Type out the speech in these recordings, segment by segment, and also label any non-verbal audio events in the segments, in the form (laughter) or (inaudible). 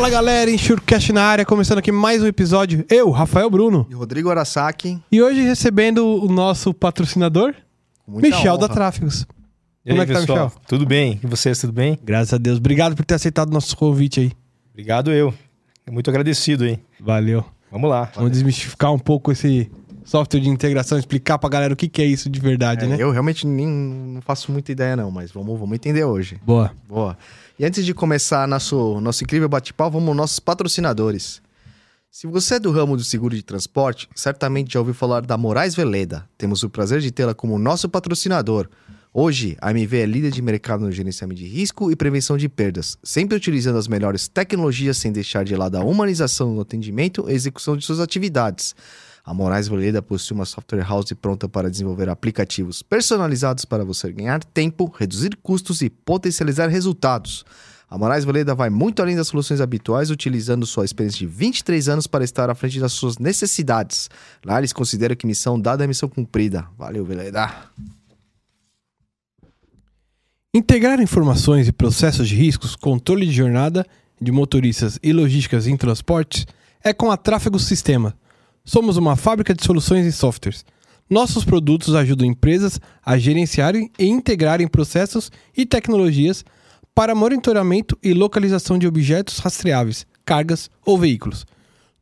Fala galera, Enxurcast na área, começando aqui mais um episódio. Eu, Rafael Bruno. E Rodrigo Arasaki. E hoje recebendo o nosso patrocinador, Michel honra. da Tráfegos. E Como aí, é que tá, pessoal? Michel? Tudo bem? E vocês, tudo bem? Graças a Deus. Obrigado por ter aceitado o nosso convite aí. Obrigado eu. Muito agradecido, hein? Valeu. Vamos lá. Vamos desmistificar um pouco esse software de integração, explicar pra galera o que, que é isso de verdade, É, né? Eu realmente nem, não faço muita ideia não, mas vamos, vamos entender hoje. Boa. Boa. E antes de começar nosso, nosso incrível bate-papo, vamos aos nossos patrocinadores. Se você é do ramo do seguro de transporte, certamente já ouviu falar da Moraes Veleda. Temos o prazer de tê-la como nosso patrocinador. Hoje, a MV é líder de mercado no gerenciamento de risco e prevenção de perdas, sempre utilizando as melhores tecnologias sem deixar de lado a humanização no atendimento e execução de suas atividades. A Moraes Veleda possui uma software house pronta para desenvolver aplicativos personalizados para você ganhar tempo, reduzir custos e potencializar resultados. A Moraes Veleda vai muito além das soluções habituais, utilizando sua experiência de 23 anos para estar à frente das suas necessidades. Lá eles consideram que missão dada é missão cumprida. Valeu, Veleda. Integrar informações e processos de riscos, controle de jornada de motoristas e logísticas em transportes é com a Tráfego Sistema. Somos uma fábrica de soluções e softwares. Nossos produtos ajudam empresas a gerenciarem e integrarem processos e tecnologias para monitoramento e localização de objetos rastreáveis, cargas ou veículos.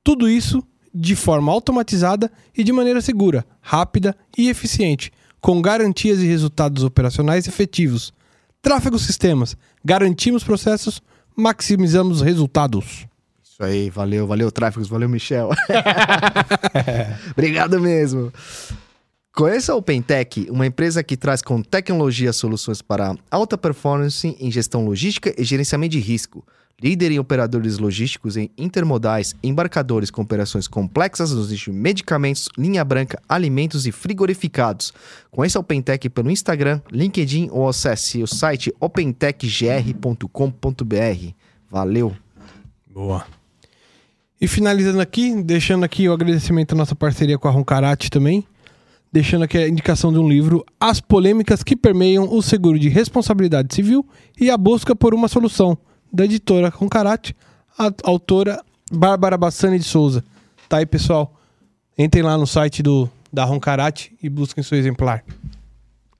Tudo isso de forma automatizada e de maneira segura, rápida e eficiente, com garantias e resultados operacionais efetivos. Tráfego Sistemas. Garantimos processos, maximizamos resultados. Isso aí, valeu, valeu, Tráfegos, valeu, Michel. (laughs) Obrigado mesmo. Conheça a OpenTech, uma empresa que traz com tecnologia soluções para alta performance em gestão logística e gerenciamento de risco. Líder em operadores logísticos em intermodais, embarcadores com operações complexas nos nichos medicamentos, linha branca, alimentos e frigorificados. Conheça a OpenTech pelo Instagram, LinkedIn ou acesse o site opentechgr.com.br. Valeu! Boa. E finalizando aqui, deixando aqui o agradecimento à nossa parceria com a Roncarate também. Deixando aqui a indicação de um livro, As Polêmicas que Permeiam o Seguro de Responsabilidade Civil e a Busca por uma Solução, da editora Roncarate, a autora Bárbara Bassani de Souza. Tá aí, pessoal. Entrem lá no site do, da Roncarate e busquem seu exemplar.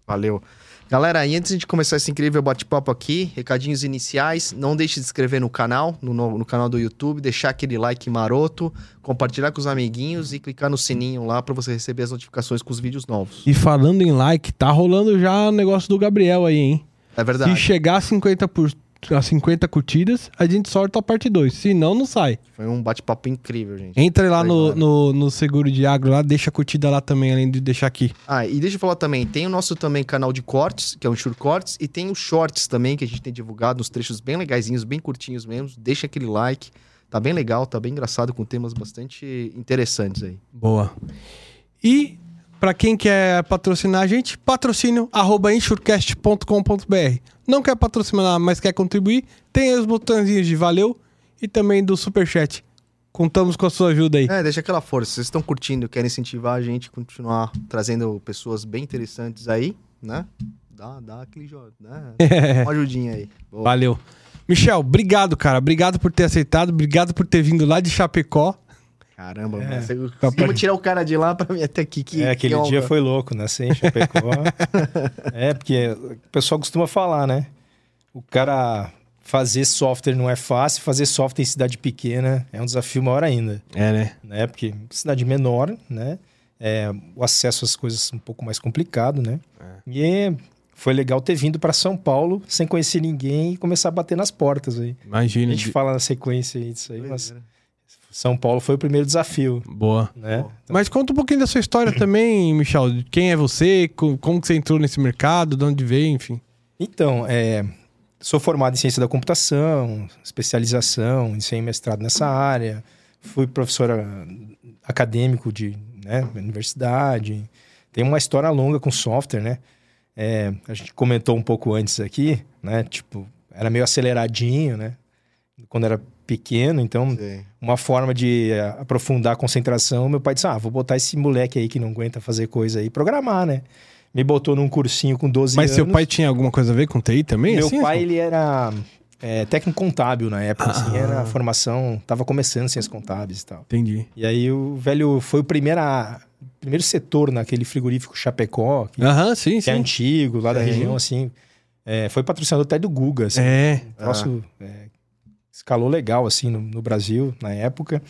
Valeu. Galera, e antes de começar esse incrível bate-papo aqui, recadinhos iniciais, não deixe de se inscrever no canal, no, no, canal do YouTube, deixar aquele like maroto, compartilhar com os amiguinhos e clicar no sininho lá para você receber as notificações com os vídeos novos. E falando em like, tá rolando já o negócio do Gabriel aí, hein? É verdade. Se chegar a 50, por, a 50 curtidas, a gente sorta a parte 2. Se não, não sai. Foi um bate-papo incrível, gente. Entra lá no, no, no Seguro de Agro, lá, deixa a curtida lá também, além de deixar aqui. Ah, e deixa eu falar também, tem o nosso também canal de cortes, que é o Shure Cortes, e tem os shorts também, que a gente tem divulgado, uns trechos bem legaisinhos, bem curtinhos mesmo. Deixa aquele like, tá bem legal, tá bem engraçado, com temas bastante interessantes aí. Boa. E, pra quem quer patrocinar a gente, patrocínio arroba insurecast.com.br. Não quer patrocinar, mas quer contribuir, tem aí os botõezinhos de valeu e também do superchat. Contamos com a sua ajuda aí. É, deixa aquela força. Vocês estão curtindo, querem incentivar a gente a continuar trazendo pessoas bem interessantes aí, né? Dá, dá aquele jogo, né? (laughs) Uma ajudinha aí. Boa. Valeu. Michel, obrigado, cara. Obrigado por ter aceitado. Obrigado por ter vindo lá de Chapecó. Caramba, É. mano. Você conseguimos tirar o cara de lá pra mim até aqui. Que, é, aquele que dia foi louco, né? Sem Chapecó. (laughs) é, porque o pessoal costuma falar, né? O cara fazer software não é fácil, fazer software em cidade pequena é um desafio maior ainda, É, né? né? Porque cidade menor, né? É, o acesso às coisas é um pouco mais complicado, né? E foi legal ter vindo para São Paulo sem conhecer ninguém e começar a bater nas portas aí. A Imagina. gente fala na sequência aí disso aí, mas Doideira. São Paulo foi o primeiro desafio, Boa. né? Bom. Mas conta um pouquinho da sua história (clears throat) também, Michel. Quem é você? Co- Como que você entrou nesse mercado? De onde veio, enfim. Então, é, sou formado em ciência da computação, especialização, iniciei mestrado nessa área, fui professor ah, acadêmico de né, universidade, tem uma história longa com software, né? É, a gente comentou um pouco antes aqui, né? Tipo, era meio aceleradinho, né? Quando era pequeno, então Sei. uma forma de eh, aprofundar a concentração, meu pai disse: Ah, vou botar esse moleque aí que não aguenta fazer coisa aí, programar, né? Me botou num cursinho com 12 Mas anos. seu pai tinha alguma coisa a ver com TI também? Meu assim? pai, ele era. é, técnico contábil na época, assim, Ah. era a formação, tava começando ciências contábeis e tal. Entendi. E aí o velho foi o primeira, primeiro setor naquele frigorífico Chapecó, que, Aham, sim, que é sim. antigo, lá da Sim. região, assim. É, foi patrocinador até do Guga, assim. É. Um troço, é, escalou legal, assim, no, no Brasil, na época.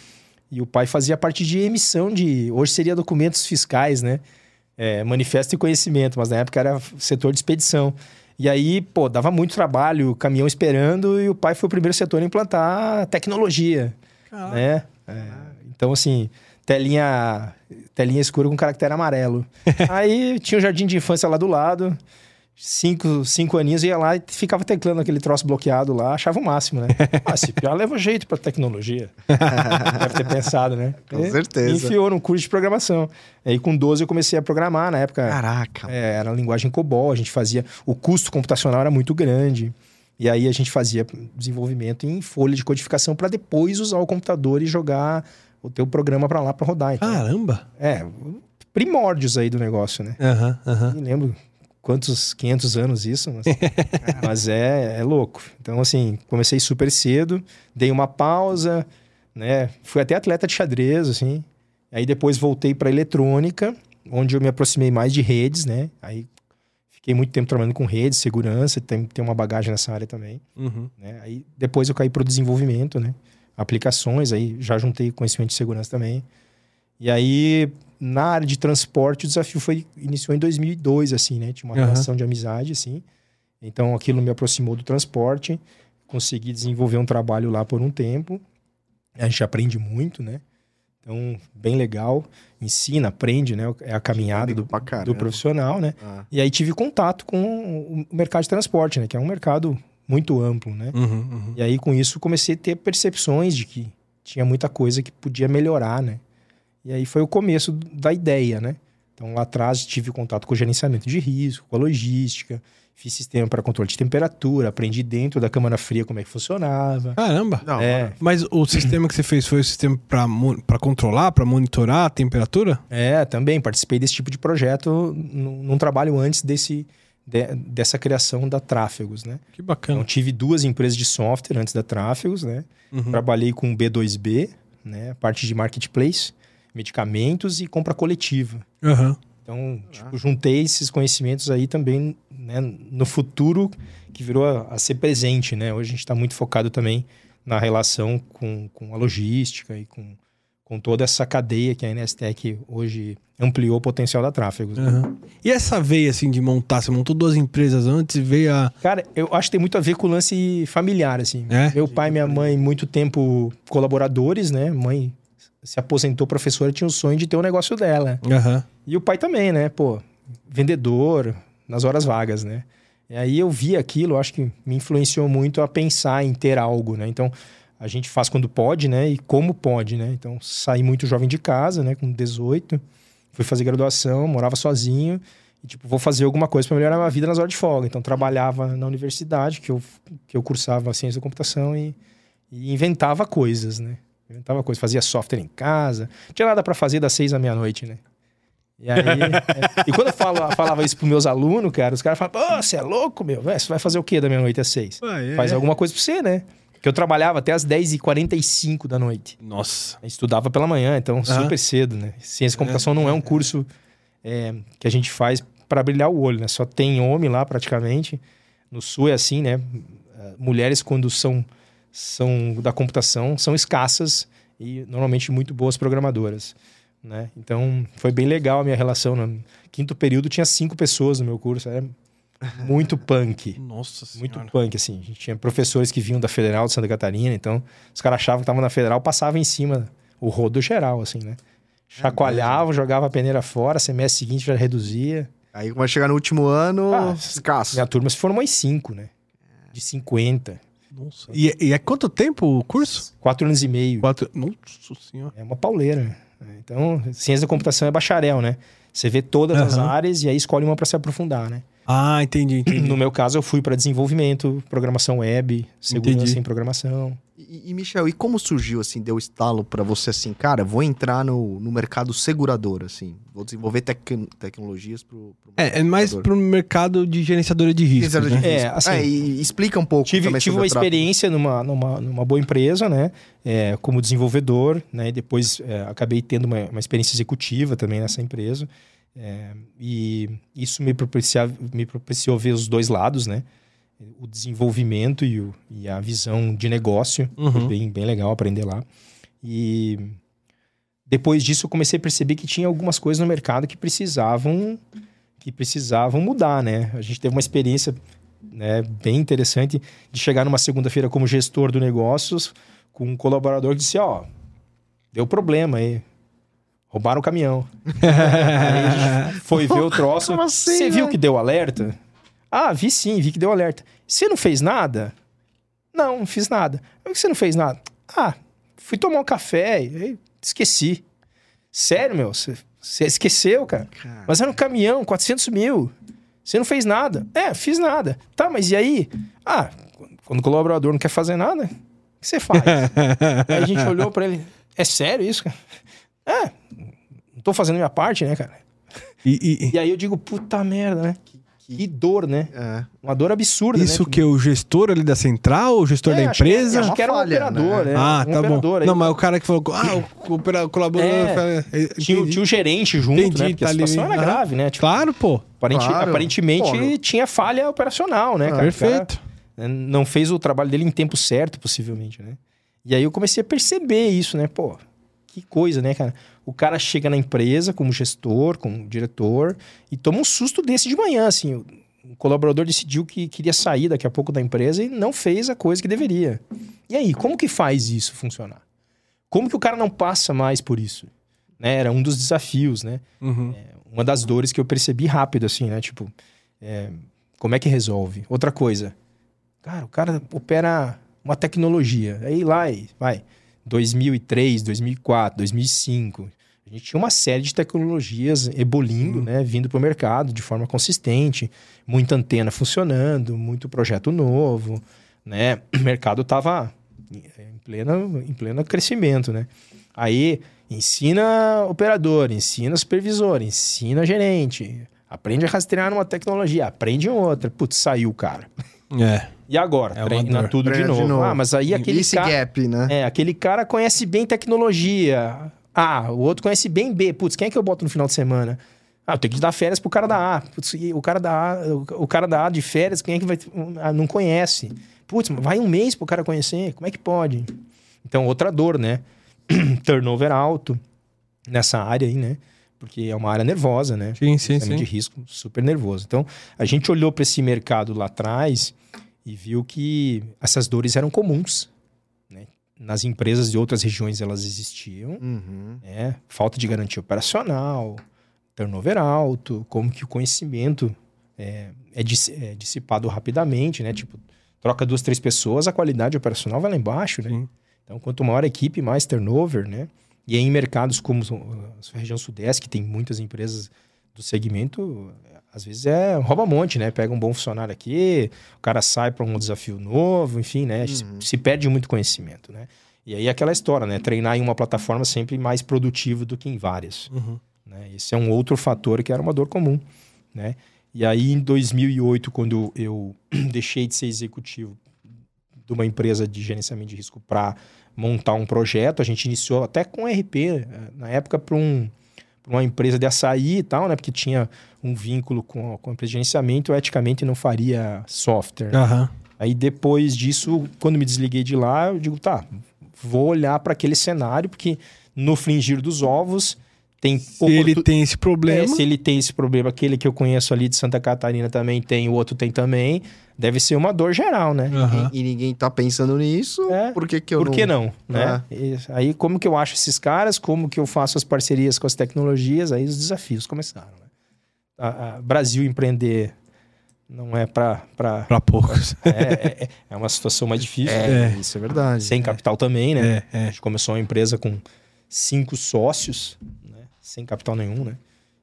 E o pai fazia parte de emissão de... Hoje seria documentos fiscais, né? É, manifesto e conhecimento, mas na época era setor de expedição. E aí, pô, dava muito trabalho, caminhão esperando, e o pai foi o primeiro setor a implantar tecnologia, né? É, então, assim, telinha, telinha escura com caractere amarelo. (laughs) aí tinha o jardim de infância lá do lado, cinco, cinco aninhos, ia lá e ficava teclando aquele troço bloqueado lá, achava o máximo, né? (laughs) Ah, esse pior leva jeito pra tecnologia. (laughs) Deve ter pensado, né? Com E certeza. Enfiou num curso de programação. Aí com 12 eu comecei a programar, na época Caraca. é, era linguagem COBOL, a gente fazia... O custo computacional era muito grande. E aí a gente fazia desenvolvimento em folha de codificação para depois usar o computador e jogar o teu programa para lá para rodar. Então, Caramba. é, primórdios aí do negócio, né? Aham, aham. Nem lembro quantos 500 anos isso, mas, (laughs) mas é, é louco. Então, assim, comecei super cedo, dei uma pausa, né? Fui até atleta de xadrez, assim. Aí depois voltei para eletrônica, onde eu me aproximei mais de redes, né? Aí fiquei muito tempo trabalhando com redes, segurança, tem, tem uma bagagem nessa área também, Uhum. né? Aí depois eu caí para o desenvolvimento, né? Aplicações, aí já juntei conhecimento de segurança também. E aí, na área de transporte, o desafio foi iniciou em 2002, assim, né? Tinha uma Aham. relação de amizade, assim. Então, aquilo me aproximou do transporte. Consegui desenvolver um trabalho lá por um tempo. A gente aprende muito, né? Então, bem legal. Ensina, aprende, né? É a caminhada do, do profissional, né? Ah, E aí tive contato com o mercado de transporte, né? Que é um mercado muito amplo, né? Uhum, uhum. E aí, com isso, comecei a ter percepções de que tinha muita coisa que podia melhorar, né? E aí foi o começo da ideia, né? Então, lá atrás, tive contato com o gerenciamento de risco, com a logística, fiz sistema para controle de temperatura, aprendi dentro da câmara fria como é que funcionava. Caramba. Não, É, Mas o sistema que você fez foi o sistema pra controlar, pra monitorar a temperatura? é, também participei desse tipo de projeto num, num trabalho antes desse, de- dessa criação da Tráfegos, né? Que Então, bacana. tive duas empresas de software antes da Tráfegos, né? Uhum. Trabalhei com B2B, né? Parte de marketplace, medicamentos e compra coletiva. Aham. Então, tipo, juntei esses conhecimentos aí também né, no futuro que virou a, a ser presente, né? Hoje a gente está muito focado também na relação com, com a logística e com, com toda essa cadeia que a NSTEC hoje ampliou o potencial da Tráfegos. né? aham. E essa veia, assim, de montar? Você montou duas empresas antes e veio a... Cara, eu acho que tem muito a ver com o lance familiar, assim. É? Meu pai e minha mãe, muito tempo colaboradores, né? Mãe se aposentou professora, tinha o sonho de ter o negócio dela. Aham. E o pai também, né? Pô, vendedor, nas horas vagas, né? E aí eu vi aquilo, acho que me influenciou muito a pensar em ter algo, né? Então, a gente faz quando pode, né? E como pode, né? Então, saí muito jovem de casa, né? Com 18, fui fazer graduação, morava sozinho. E, tipo, vou fazer alguma coisa para melhorar a minha vida nas horas de folga. Então, trabalhava na universidade, que eu, que eu cursava ciência da computação e, e inventava coisas, né? Inventava coisas, fazia software em casa. Não tinha nada para fazer das seis à meia-noite, né? E aí. é, e quando eu falo, falava isso pros meus alunos, cara, os caras falavam, pô, você é louco, meu? Você vai fazer o quê da meia-noite às seis? é. Faz alguma coisa pra você, né? Porque eu trabalhava até às 10h45 da noite. Nossa. Eu estudava pela manhã, então super cedo, né? Ciência e computação não é um curso é, que a gente faz para brilhar o olho, né? Só tem homem lá praticamente. No sul é assim, né? Mulheres, quando são, são da computação, são escassas e normalmente muito boas programadoras. Né? Então foi bem legal a minha relação. No quinto período tinha cinco pessoas no meu curso, era muito (laughs) punk. Nossa Muito senhora. punk, assim. A gente tinha professores que vinham da Federal de Santa Catarina, então os caras achavam que estavam na Federal, passavam em cima o rodo geral, assim, né? Chacoalhavam, jogava a peneira fora, semestre seguinte já reduzia. Aí vai chegar no último ano, Ah, escasso. Minha turma se formou em cinco, né? De 50. Nossa. E, e é quanto tempo o curso? Quatro anos e meio. Quatro... Nossa senhora. É uma pauleira. Então, ciência da computação é bacharel, né? Você vê todas as Aham. áreas e aí escolhe uma para se aprofundar, né? Ah, entendi, entendi. No meu caso, eu fui para desenvolvimento, programação web, segurança Entendi. em programação. E, e, Michel, e como surgiu, assim, deu estalo para você, assim, cara, vou entrar no, no mercado segurador, assim, vou desenvolver tec tecnologias pro, pro É, é mais pro mercado de gerenciadora de risco, né? É, assim, é, e explica um pouco Tive, tive uma experiência numa, numa, numa boa empresa, né, é, como desenvolvedor, né, e depois é, acabei tendo uma, uma experiência executiva também nessa empresa, é, e isso me, me propiciou ver os dois lados, né, o desenvolvimento e, o, e a visão de negócio. Uhum. Foi bem, bem legal aprender lá. E depois disso eu comecei a perceber que tinha algumas coisas no mercado que precisavam que precisavam mudar, né? A gente teve uma experiência né, bem interessante de chegar numa segunda-feira como gestor do negócios com um colaborador que disse, ó, deu problema aí. Roubaram o caminhão. (laughs) aí foi ver o (laughs) troço. Assim, Você viu que deu alerta? Ah, vi sim, vi que deu alerta. Você não fez nada? Não, não fiz nada. Por que você não fez nada? Ah, fui tomar um café e esqueci. Sério, meu? Você esqueceu, cara? cara? Mas era um caminhão, 400 mil. Você não fez nada. É, fiz nada. Tá, mas e aí? Ah, quando o colaborador não quer fazer nada, o que você faz? (laughs) aí a gente olhou para ele. É sério isso, cara? É, não tô fazendo minha parte, né, cara? E, e... e aí eu digo, puta merda, né? Que dor, né? É. Uma dor absurda, Isso né? que o gestor ali da central, o gestor é, da empresa? Acho que, era um operador, né? Ah, um tá bom. Não, mas o cara que falou, ah, o, o colaborador... É. Tinha, tinha, o gerente junto, Entendi, né? Porque tá a situação ali. era grave, né? Tipo, claro, pô. Aparenti, claro. Aparentemente pô, tinha falha operacional, né, ah, cara? Perfeito. Cara, né, não fez o trabalho dele em tempo certo, possivelmente, né? E aí eu comecei a perceber isso, né? Pô, que coisa, né, cara? O cara chega na empresa como gestor, como diretor, e toma um susto desse de manhã, assim o colaborador decidiu que queria sair daqui a pouco da empresa e não fez a coisa que deveria. E aí, como que faz isso funcionar? Como que o cara não passa mais por isso? Né? Era um dos desafios, né? Uhum. É, uma das dores que eu percebi rápido, assim, né? Tipo, é, como é que resolve? Outra coisa, cara, o cara opera uma tecnologia. Aí lá, vai, 2003, 2004, 2005. A gente tinha uma série de tecnologias ebolindo, né, vindo para o mercado de forma consistente, muita antena funcionando, muito projeto novo, né? (clears throat) O mercado estava em pleno, em pleno crescimento, né? Aí ensina operador, ensina supervisor, ensina gerente, aprende a rastrear uma tecnologia, aprende outra. Putz, saiu o cara. É. E agora? É treina tudo de novo. de novo. Ah, mas aí aquele Esse cara... gap, né? É, aquele cara conhece bem tecnologia. A, o outro conhece bem B. Putz, quem é que eu boto no final de semana? Ah, eu tenho que dar férias pro cara da A. Putz, o cara da A, o cara da A de férias, quem é que vai. Ah, não conhece. Putz, vai um mês pro cara conhecer. Como é que pode? Então, outra dor, né? (clears throat) Turnover alto nessa área aí, né? Porque é uma área nervosa, né? Sim, sim, sim. de risco, super nervoso. Então, a gente olhou para esse mercado lá atrás e viu que essas dores eram comuns nas empresas de outras regiões elas existiam, uhum. né? falta de garantia operacional, turnover alto, como que o conhecimento é, é, é, dissipado rapidamente, né? Tipo, troca duas, três pessoas, a qualidade operacional vai lá embaixo, né? Sim. Então, quanto maior a equipe, mais turnover, né? E em mercados como a região sudeste, que tem muitas empresas do segmento, às vezes é rouba-monte, né? Pega um bom funcionário aqui, o cara sai para um desafio novo, enfim, né? Uhum. Se, se, perde muito conhecimento, né? E aí é aquela história, né? Treinar em uma plataforma sempre mais produtivo do que em várias. Uhum. Né? Esse é um outro fator que era uma dor comum, né? E aí em 2008, quando eu (clears throat) deixei de ser executivo de uma empresa de gerenciamento de risco para montar um projeto, a gente iniciou até com RP, eh, na época para um uma empresa de açaí e tal, né? Porque tinha um vínculo com, com a empresa de gerenciamento, eu eticamente não faria software. Uhum. Aí depois disso, quando me desliguei de lá, eu digo, tá, vou olhar para aquele cenário, porque no fringir dos ovos tem se ele tem esse problema. É, se ele tem esse problema, aquele que eu conheço ali de Santa Catarina também tem, o outro tem também. Deve ser uma dor geral, né? Uhum. E, e, ninguém tá pensando nisso. É. Por que, que eu Por que não? não né? É. aí, como que eu acho esses caras? Como que eu faço as parcerias com as tecnologias? Aí os desafios começaram. Né? A, a Brasil empreender não é para para poucos. É, é, é, uma situação mais difícil. É, isso é verdade. Sem capital também, né? É, a gente começou uma empresa com cinco sócios sem capital nenhum, né?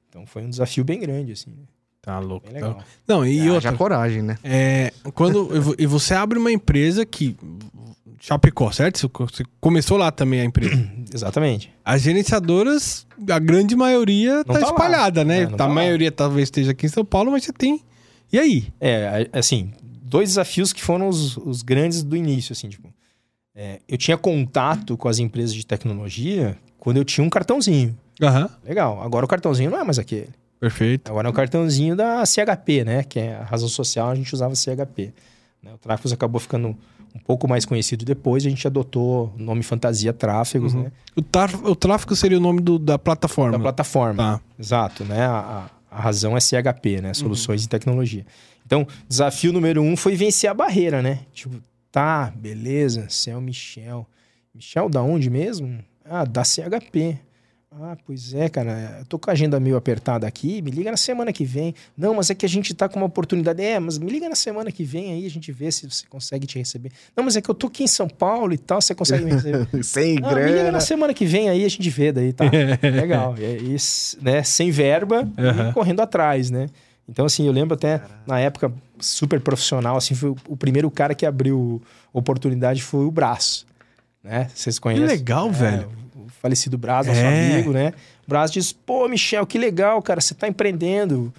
Então foi um desafio bem grande, assim. Né? Tá louco. Tá... Não, e é, outra... coragem, né? É, quando e você abre uma empresa que Chapecó, certo? Você co- você começou lá também a empresa. (coughs) Exatamente. As gerenciadoras, a grande maioria tá, tá lá. espalhada, né? É, a tá lá. maioria talvez esteja aqui em São Paulo, mas você tem. E aí? É, assim, dois desafios que foram os, os grandes do início, assim, tipo... é, eu tinha contato com as empresas de tecnologia quando eu tinha um cartãozinho. Aham. Legal. Agora o cartãozinho não é mais aquele. Perfeito. Agora é o cartãozinho da CHP, né? Que é a razão social, a gente usava CHP. né? O Tráfegos acabou ficando um pouco mais conhecido depois, a gente adotou o nome fantasia Tráfegos, Uhum. né? O, tar- o tráfego seria o nome do- da plataforma. Da plataforma. Tá. Exato, né? A, a- razão é CHP, né? Soluções em Tecnologia. Então, desafio número um foi vencer a barreira, né? Tipo, tá, beleza, você é o Michel. Michel da onde mesmo? Ah, da CHP. Ah, pois é, cara, eu tô com a agenda meio apertada aqui, me liga na semana que vem. Não, mas é que a gente tá com uma oportunidade. É, mas me liga na semana que vem aí, a gente vê se você consegue te receber. Não, mas é que eu tô aqui em São Paulo e tal, você consegue me receber. (laughs) Sem Ah, me liga grana. na semana que vem aí, a gente vê daí, tá? (laughs) Legal. E s- né, sem verba Aham. e correndo atrás, né? Então, assim, eu lembro até, na época, super profissional, assim, foi o- o primeiro cara que abriu oportunidade foi o Braço, né? Vocês Que conhecem? legal, É, velho. O falecido Braz, nosso É. amigo, né? O Braz diz, pô, Michel, que legal, cara, você tá empreendendo.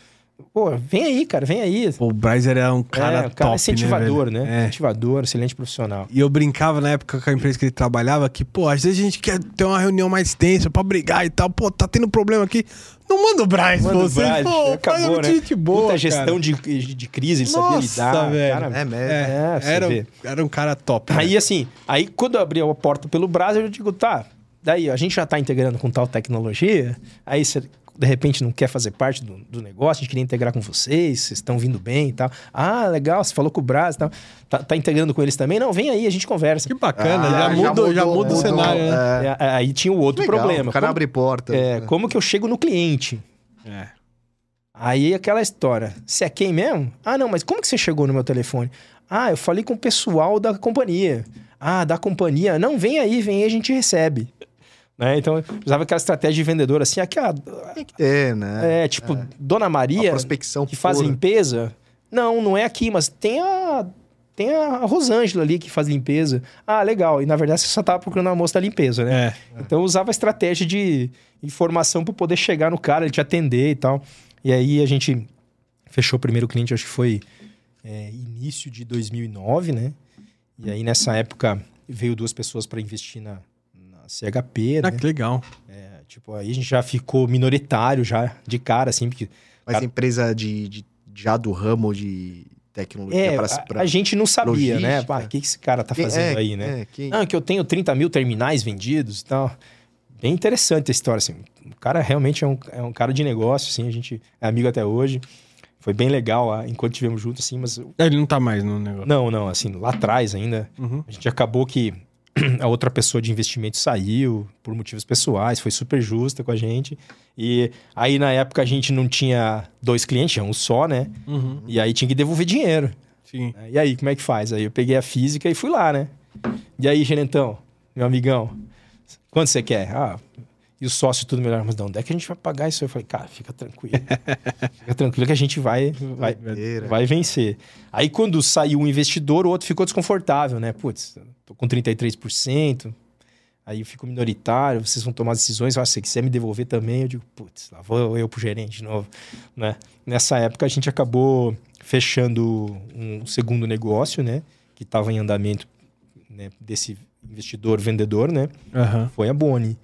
Pô, vem aí, cara, vem aí. Pô, o Bryce era um cara é, o top, cara é incentivador, né? né? velho? É. Incentivador, excelente profissional. E eu brincava na época com a empresa que ele trabalhava que, pô, às vezes a gente quer ter uma reunião mais tensa pra brigar e tal. Pô, tá tendo problema aqui. Não manda o Bryce, Manda o você. Braz, pô, acabou, é né? gente boa, Puta gestão de, de crise, ele sabia Nossa, lidar. velho. Cara, É. É, É, era, vê. era um cara top. né? Aí, assim, aí quando eu abri a porta pelo Brasil, eu digo, tá, daí a gente já tá integrando com tal tecnologia, aí você de repente não quer fazer parte do, do negócio, a gente queria integrar com vocês, vocês estão vindo bem e tal. Ah, legal, você falou com o Brasil e tal. Tá, tá integrando com eles também? Não, vem aí, a gente conversa. Que bacana, Ah, já, já muda, já mudou, muda o mudou, cenário, né? é. É, é, aí tinha o outro Legal, problema. O cara como, abre porta. é, como que eu chego no cliente? É. Aí aquela história. Você é quem mesmo? Ah, não, mas como que você chegou no meu telefone? Ah, eu falei com o pessoal da companhia. Ah, da companhia. Não, vem aí, vem aí, a gente recebe. Né? Então, eu usava aquela estratégia de vendedor assim, aqui, ah, Tem que ter, né? é, tipo, Dona A Maria, prospecção que faz pura. limpeza. Não, não é aqui, mas tem a. Tem a Rosângela ali que faz limpeza. Ah, legal. E na verdade você só tava procurando a moça da limpeza, né? É. Então eu usava a estratégia de informação para poder chegar no cara, ele te atender e tal. E aí a gente fechou o primeiro cliente, acho que foi é, início de 2009, né? E aí nessa época veio duas pessoas para investir na CHP, Ah, né? que legal. É, tipo, aí a gente já ficou minoritário já de cara, assim, porque Mas Cara- empresa de, de- já do ramo de tecnologia é, pra, a, pra- a gente não sabia, né? logística. Pá, O que, que esse cara tá Quem- fazendo é, aí, né? é, quem- Ah, que eu tenho 30 mil terminais vendidos e tal. Bem interessante a história, assim. O cara realmente é um, é um cara de negócio, assim. A gente é amigo até hoje. Foi bem legal ah, enquanto estivemos juntos, assim. Mas Ele não tá mais no negócio. não, não, assim, lá atrás ainda, Uhum. a gente acabou que (clears throat) a outra pessoa de investimento saiu por motivos pessoais, foi super justa com a gente. E aí, na época, a gente não tinha dois clientes, tinha um só, né? Uhum. E aí tinha que devolver dinheiro. Sim. né? E aí, como é que faz? Aí eu peguei a física e fui lá, né? E aí, gerentão, meu amigão, quanto você quer? Ah, e o sócio tudo melhor. Mas de onde é que a gente vai pagar isso? Eu falei, cara, fica tranquilo. (laughs) fica tranquilo que a gente vai, vai, vai vencer. Aí quando saiu um investidor, o outro ficou desconfortável, né? Putz, tô com 33%, aí eu fico minoritário, vocês vão tomar decisões, ah, se você quiser me devolver também, eu digo, putz, lá vou eu pro gerente de novo, né? Nessa época a gente acabou fechando um segundo negócio, né? Que estava em andamento né, desse investidor vendedor, né? Aham. Foi a Boni.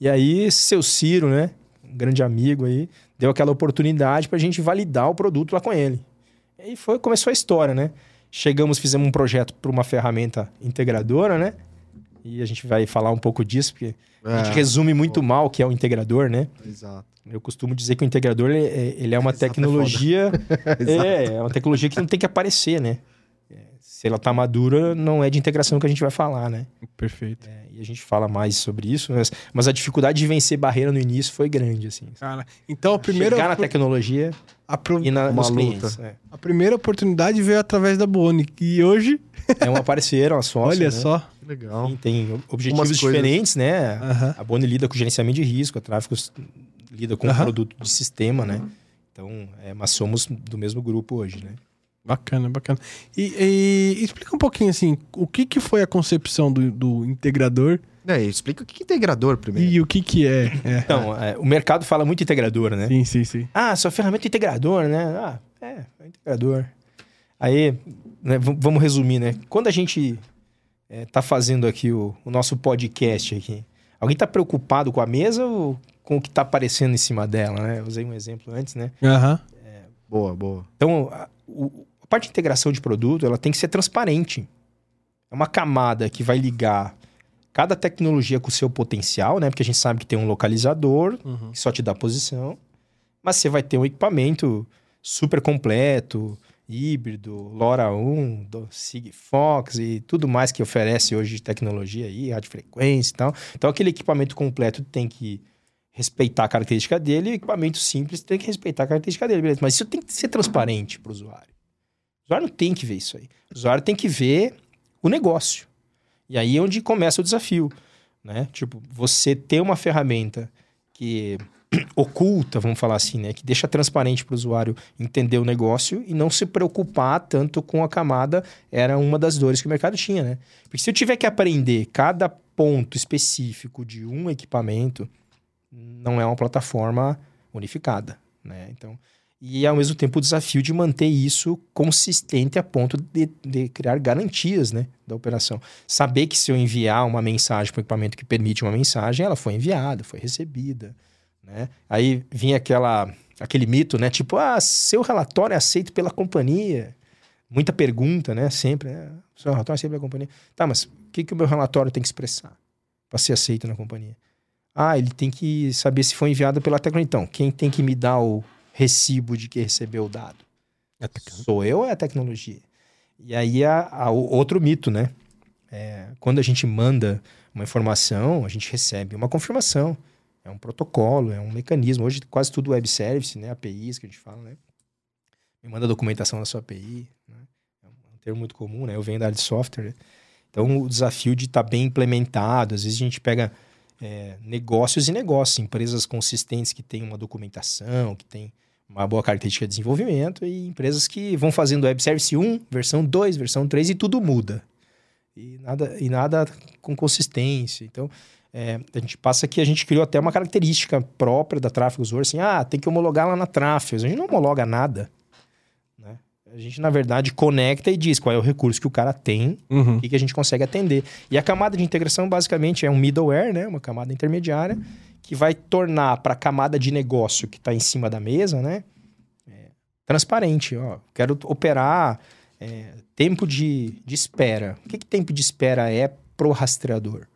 E aí, seu Ciro, né? Um grande amigo aí, deu aquela oportunidade pra gente validar o produto lá com ele. E aí foi, começou a história, né? Chegamos, fizemos um projeto para uma ferramenta integradora, né? E a gente vai falar um pouco disso, porque a gente É, resume muito mal o que é o integrador, né? Exato. Eu costumo dizer que o integrador ele é, ele é uma Exato, é tecnologia. (laughs) Exato. É, é uma tecnologia que não tem que aparecer, né? Se ela tá madura, não é de integração que a gente vai falar, né? Perfeito. É, e a gente fala mais sobre isso, mas, mas a dificuldade de vencer barreira no início foi grande, assim. Cara, então a primeira, Chegar na tecnologia a, pro- e na, Uma nos luta. É. a primeira oportunidade veio através da Boni. E hoje, (laughs) É uma parceira, uma sócia, olha né? só. Que Legal. Sim, tem objetivos coisas- diferentes, né? Aham. A Boni lida com gerenciamento de risco, a Tráficos lida com Aham. produto de sistema, né? Então, é, mas somos do mesmo grupo hoje, né? Bacana, bacana. E, e explica um pouquinho assim, o que, que foi a concepção do, do integrador É, explica o que é integrador primeiro. e o que que é. é. Então, é, o mercado fala muito integrador, né? Sim, sim, sim. Ah, sua ferramenta é integrador, né? Ah, é, é integrador. Aí, né, vamos resumir, né? Quando a gente é, tá fazendo aqui o, o nosso podcast aqui, alguém tá preocupado com a mesa ou com o que tá aparecendo em cima dela, né? Eu usei um exemplo antes, né? Aham. Boa, boa. Então, a, o- a parte de integração de produto, ela tem que ser transparente. É uma camada que vai ligar cada tecnologia com o seu potencial, né? Porque a gente sabe que tem um localizador, Uhum. que só te dá posição, mas você vai ter um equipamento super completo, híbrido, LoRa 1, do Sigfox e tudo mais que oferece hoje de tecnologia aí, radiofrequência e tal. Então, aquele equipamento completo tem que respeitar a característica dele e o equipamento simples tem que respeitar a característica dele, beleza? Mas isso tem que ser transparente para o usuário. O usuário não tem que ver isso aí. O usuário tem que ver o negócio. E aí é onde começa o desafio, né? Tipo, você ter uma ferramenta que (clears throat) oculta, vamos falar assim, né? Que deixa transparente para o usuário entender o negócio e não se preocupar tanto com a camada, era uma das dores que o mercado tinha, né? Porque se eu tiver que aprender cada ponto específico de um equipamento, não é uma plataforma unificada, né? Então, e ao mesmo tempo o desafio de manter isso consistente a ponto de, de criar garantias, né, da operação. Saber que se eu enviar uma mensagem para um equipamento que permite uma mensagem, ela foi enviada, foi recebida, né? Aí vinha aquela aquele mito, né, tipo, ah, seu relatório é aceito pela companhia. Muita pergunta, né, sempre, né? Seu relatório é aceito pela companhia. Tá, mas o que que o meu relatório tem que expressar para ser aceito na companhia? Ah, ele tem que saber se foi enviado pela tecnologia. Então, quem tem que me dar o recibo de que recebeu o dado? Sou eu ou é a tecnologia? E aí há, há o outro mito, né? É, quando a gente manda uma informação, a gente recebe uma confirmação. É um protocolo, é um mecanismo. Hoje quase tudo web service, né? APIs que a gente fala, né? Me manda a documentação da sua API, né? É um termo muito comum, né? Eu venho da área de software. né? Então, o desafio de estar bem implementado. Às vezes a gente pega é, negócios e negócios, empresas consistentes que têm uma documentação, que têm uma boa característica de desenvolvimento, e empresas que vão fazendo Web Service 1, versão 2, versão 3, e tudo muda. E nada, e nada com consistência. Então, é, a gente passa que a gente criou até uma característica própria da Tráfego Word, assim, ah, tem que homologar lá na Tráfego. A gente não homologa nada. Né? A gente, na verdade, conecta e diz qual é o recurso que o cara tem Uhum. o que, a gente consegue atender. E a camada de integração, basicamente, é um middleware, né? Uma camada intermediária, que vai tornar para a camada de negócio que está em cima da mesa, né? é, transparente. Ó, quero operar é, tempo de, de espera. O que, que tempo de espera é pro rastreador?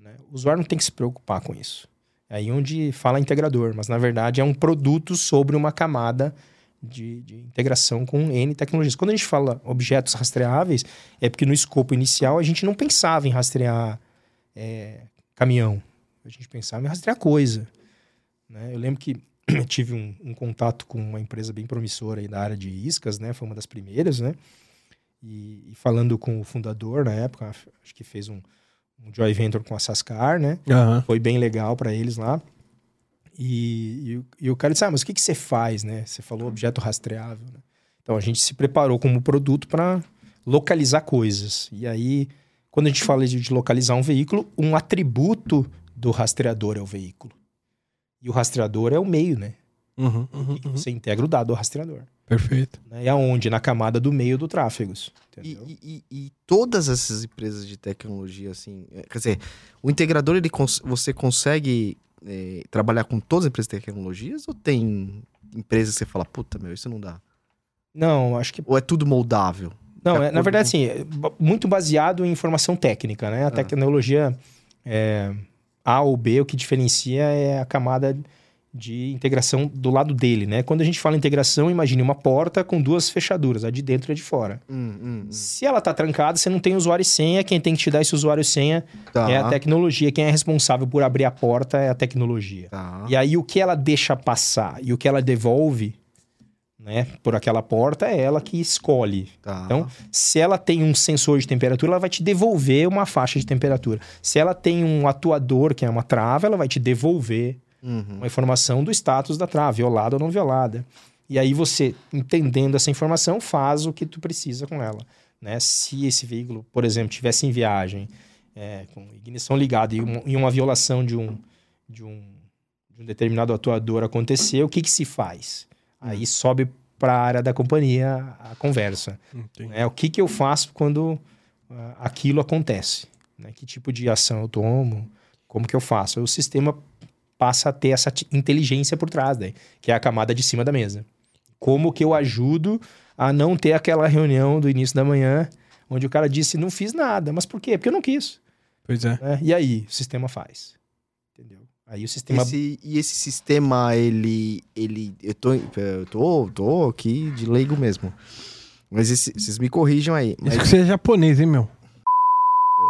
Né? O usuário não tem que se preocupar com isso. É aí onde fala integrador, mas na verdade é um produto sobre uma camada de, de integração com N tecnologias. Quando a gente fala objetos rastreáveis, é porque no escopo inicial a gente não pensava em rastrear é, caminhão. A gente pensava em rastrear coisa. né? Eu lembro que eu (clears throat) tive um, um contato com uma empresa bem promissora aí da área de iscas, né? Foi uma das primeiras, né? E, e falando com o fundador na época, acho que fez um, um joint venture com a Sascar, né? Aham. Foi bem legal para eles lá. E, e o- e o cara disse: Ah, mas o que, que você faz, né? Você falou objeto rastreável. Né? Então a gente se preparou como produto para localizar coisas. E aí, quando a gente fala de localizar um veículo, um atributo do rastreador é o veículo. E o rastreador é o meio, né? Uhum, uhum, uhum. Você integra o dado ao rastreador. Perfeito. Né? E aonde? Na camada do meio do tráfego. E, Entendeu? e- e- e todas essas empresas de tecnologia, assim, é, quer dizer, o integrador, ele cons- você consegue é, trabalhar com todas as empresas de tecnologias ou tem empresas que você fala, puta, meu, isso não dá? Não, acho que Ou é tudo moldável? Não, é, na verdade, com- assim, é muito baseado em informação técnica, né? A tecnologia é, A ou B, o que diferencia é a camada de integração do lado dele, né? Quando a gente fala integração, imagine uma porta com duas fechaduras, a de dentro e a de fora. Hum, hum, hum. Se ela tá trancada, você não tem usuário e senha, quem tem que te dar esse usuário e senha Tá, é a tecnologia, quem é responsável por abrir a porta é a tecnologia. tá. E aí o que ela deixa passar e o que ela devolve, né, por aquela porta é ela que escolhe. tá. Então, se ela tem um sensor de temperatura, ela vai te devolver uma faixa de temperatura. Se ela tem um atuador, que é uma trava, ela vai te devolver Uhum. uma informação do status da trava, violada ou não violada. E aí você, entendendo essa informação, faz o que tu precisa com ela. Né? Se esse veículo, por exemplo, tivesse em viagem, é, com ignição ligada e uma, e uma violação de um, de, um, de um determinado atuador acontecer, o que, que se faz? Aí sobe para a área da companhia a conversa. Entendi. Né? O que, que eu faço quando ah, aquilo acontece? Né? Que tipo de ação eu tomo? Como que eu faço? O sistema passa a ter essa inteligência por trás, daí, que é a camada de cima da mesa. Como que eu ajudo a não ter aquela reunião do início da manhã onde o cara disse não fiz nada, mas por quê? Porque eu não quis. Pois é. né? E aí o sistema faz? Aí o sistema Esse- e esse sistema, ele. ele eu, tô, eu tô, tô aqui de leigo mesmo. Mas esse- vocês me corrijam aí. Mas, Isso que você é japonês, hein, meu?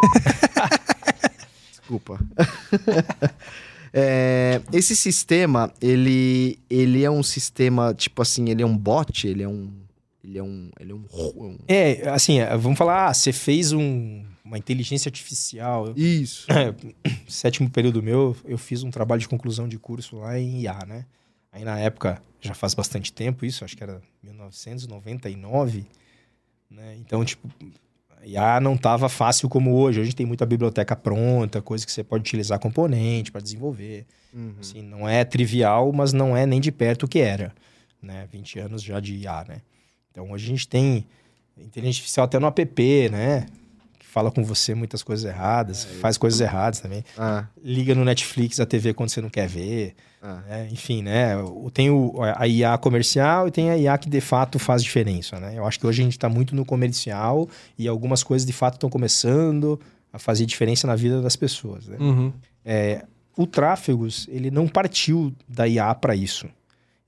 (laughs) desculpa. (laughs) É, esse sistema, ele, ele é um sistema, tipo assim, ele é um bot, ele é um. Ele é um. Ele é um. um- é assim, é, vamos falar, ah, você fez um- uma inteligência artificial. Isso. (coughs) sétimo período meu, eu fiz um trabalho de conclusão de curso lá em IA, né? Aí na época, já faz bastante tempo isso, acho que era 1999, né? Então, tipo, IA não tava fácil como hoje. Hoje tem muita biblioteca pronta, coisa que você pode utilizar componente para desenvolver. Uhum. Assim, não é trivial, mas não é nem de perto o que era, né? 20 anos já de IA, né? Então hoje a gente tem inteligência artificial até no app, né? Que fala com você muitas coisas erradas, faz coisas erradas também. Ah, Liga no Netflix a TV quando você não quer ver, ah. né? Enfim, né? Tem o, a IA comercial e tem a IA que de fato faz diferença, né? Eu acho que hoje a gente está muito no comercial e algumas coisas de fato estão começando a fazer diferença na vida das pessoas, né? Uhum. É, o Tráfegos, ele não partiu da IA para isso.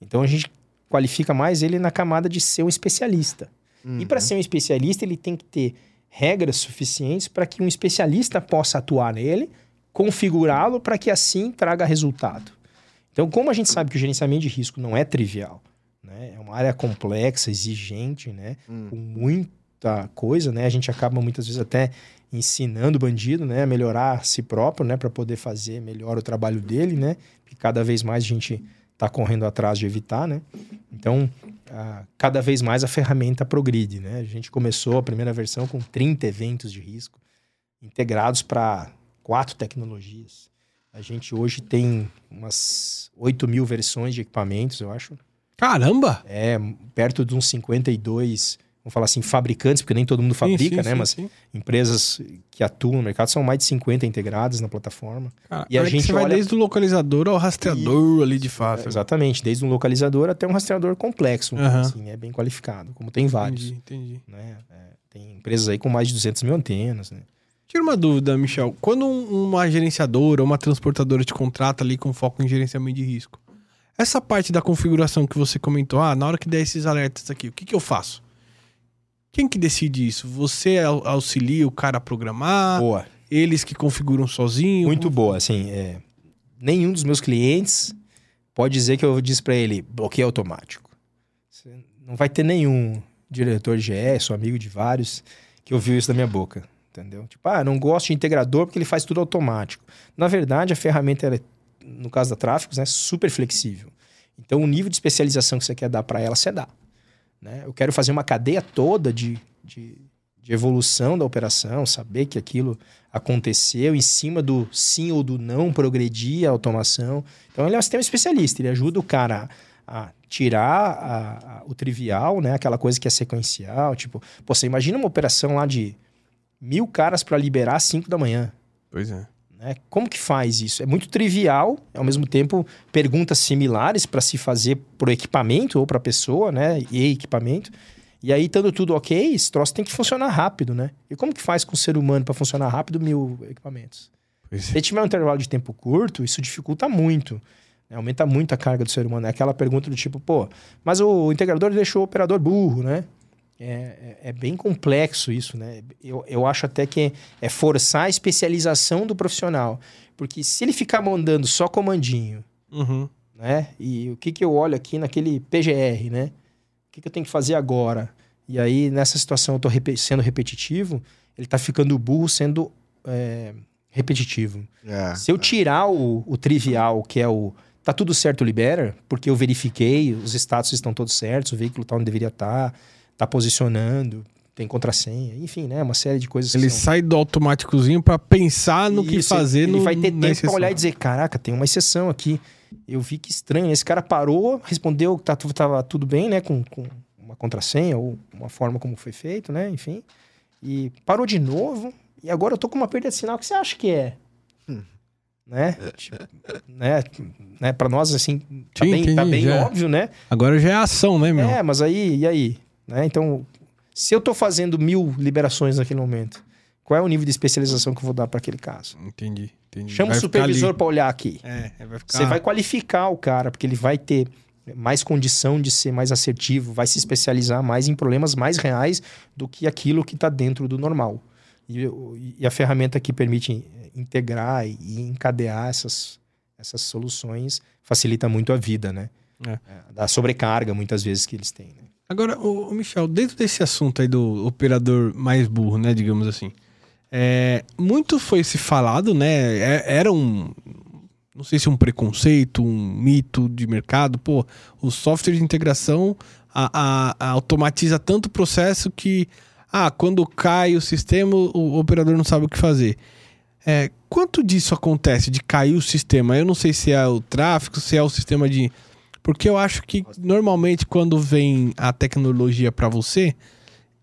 Então a gente qualifica mais ele na camada de ser um especialista. E para ser um especialista, ele tem que ter regras suficientes para que um especialista possa atuar nele, configurá-lo para que assim traga resultado. Então, como a gente sabe que o gerenciamento de risco não é trivial, né? é uma área complexa, exigente, né? Hum. com muita coisa, né? A gente acaba muitas vezes até ensinando o bandido, né, a melhorar a si próprio, né, para poder fazer melhor o trabalho dele, né? Que cada vez mais a gente está correndo atrás de evitar, né? Então, ah, cada vez mais a ferramenta progride, né? A gente começou a primeira versão com 30 eventos de risco integrados para quatro tecnologias. A gente hoje tem umas 8 mil versões de equipamentos, eu acho. Caramba! É, perto de uns 52, vamos falar assim, fabricantes, porque nem todo mundo fabrica, Sim, sim, né? sim, Mas empresas que atuam no mercado são mais de 50 integradas na plataforma. Cara, E a gente vai olha- desde o localizador ao rastreador ali de fato. Exatamente, desde um localizador até um rastreador complexo, Aham. assim, é bem qualificado, como tem vários. Entendi, entendi. Né? É, tem empresas aí com mais de 200 mil antenas, né? Tira uma dúvida, Michel. Quando um- uma gerenciadora ou uma transportadora te contrata ali com foco em gerenciamento de risco, essa parte da configuração que você comentou, ah, na hora que der esses alertas aqui, o que, que eu faço? Quem que decide isso? Você au- auxilia o cara a programar? Boa. Eles que configuram sozinho? Muito Como- boa, assim, é, nenhum dos meus clientes pode dizer que eu disse para ele, bloqueio automático. Não vai ter nenhum diretor de GE, sou amigo de vários, que ouviu isso da minha boca, entendeu? Tipo, ah, não gosto de integrador porque ele faz tudo automático. Na verdade, a ferramenta, ela é, no caso da Tráficos, é super flexível. Então, o nível de especialização que você quer dar para ela, você dá. Né? Eu quero fazer uma cadeia toda de, de, de evolução da operação, saber que aquilo aconteceu em cima do sim ou do não progredir a automação. Então, ele é um sistema especialista, ele ajuda o cara a, tirar a- a- o trivial, né? aquela coisa que é sequencial. Tipo, pô, você imagina uma operação lá de mil caras para liberar às 5 da manhã. Pois é. Né? Como que faz isso? É muito trivial, ao mesmo tempo, perguntas similares para se fazer para o equipamento ou para a pessoa, né? E equipamento. E aí, estando tudo ok, esse troço tem que funcionar rápido, né? E como que faz com o ser humano para funcionar rápido mil equipamentos? Pois Se é. ele tiver um intervalo de tempo curto, isso dificulta muito. né? Aumenta muito a carga do ser humano. É aquela pergunta do tipo, pô, mas o integrador deixou o operador burro, né? É, é- é bem complexo isso, né? Eu, eu acho até que é forçar a especialização do profissional. Porque se ele ficar mandando só comandinho, Uhum. né? E o que, que eu olho aqui naquele PGR, né? O que, que eu tenho que fazer agora? E aí, nessa situação, eu tô repe- sendo repetitivo, ele tá ficando burro sendo é, repetitivo. É. Se eu tirar o, o trivial, que é o tá tudo certo, libera, porque eu verifiquei, os status estão todos certos, o veículo tá onde deveria estar, tá, tá posicionando, tem contrassenha, enfim, né? Uma série de coisas Ele que são... sai do automáticozinho para pensar no que Isso, fazer ele no vai ter tempo pra olhar e dizer, caraca, tem uma exceção aqui. Eu vi que estranho. Esse cara parou, respondeu que tá, tava tudo bem, né? Com, com uma contrassenha ou uma forma como foi feito, né? Enfim. E parou de novo. E agora eu tô com uma perda de sinal. O que você acha que é? Hum. Né? Tipo, né? né? Pra nós, assim, tá Sim, bem, tá entendi, bem já. óbvio, né? Agora já é ação, né, meu? É, mas aí, e aí? Né? Então, se eu tô fazendo mil liberações naquele momento, qual é o nível de especialização que eu vou dar para aquele caso? Entendi, entendi. Chama Vai o supervisor para olhar aqui. É, vai ficar... Você vai qualificar o cara, porque ele vai ter mais condição de ser mais assertivo, vai se especializar mais em problemas mais reais do que aquilo que está dentro do normal. E, e a ferramenta que permite integrar e encadear essas, essas soluções facilita muito a vida, né? É. Da sobrecarga, muitas vezes, que eles têm. Né? Agora, ô, Michel, dentro desse assunto aí do operador mais burro, né, digamos assim, é, muito foi se falado, né, é- era um, não sei se um preconceito, um mito de mercado, pô, o software de integração a- a- a automatiza tanto o processo que, ah, quando cai o sistema, o operador não sabe o que fazer. É, quanto disso acontece, de cair o sistema? Eu não sei se é o tráfego, se é o sistema de... Porque eu acho que normalmente quando vem a tecnologia para você,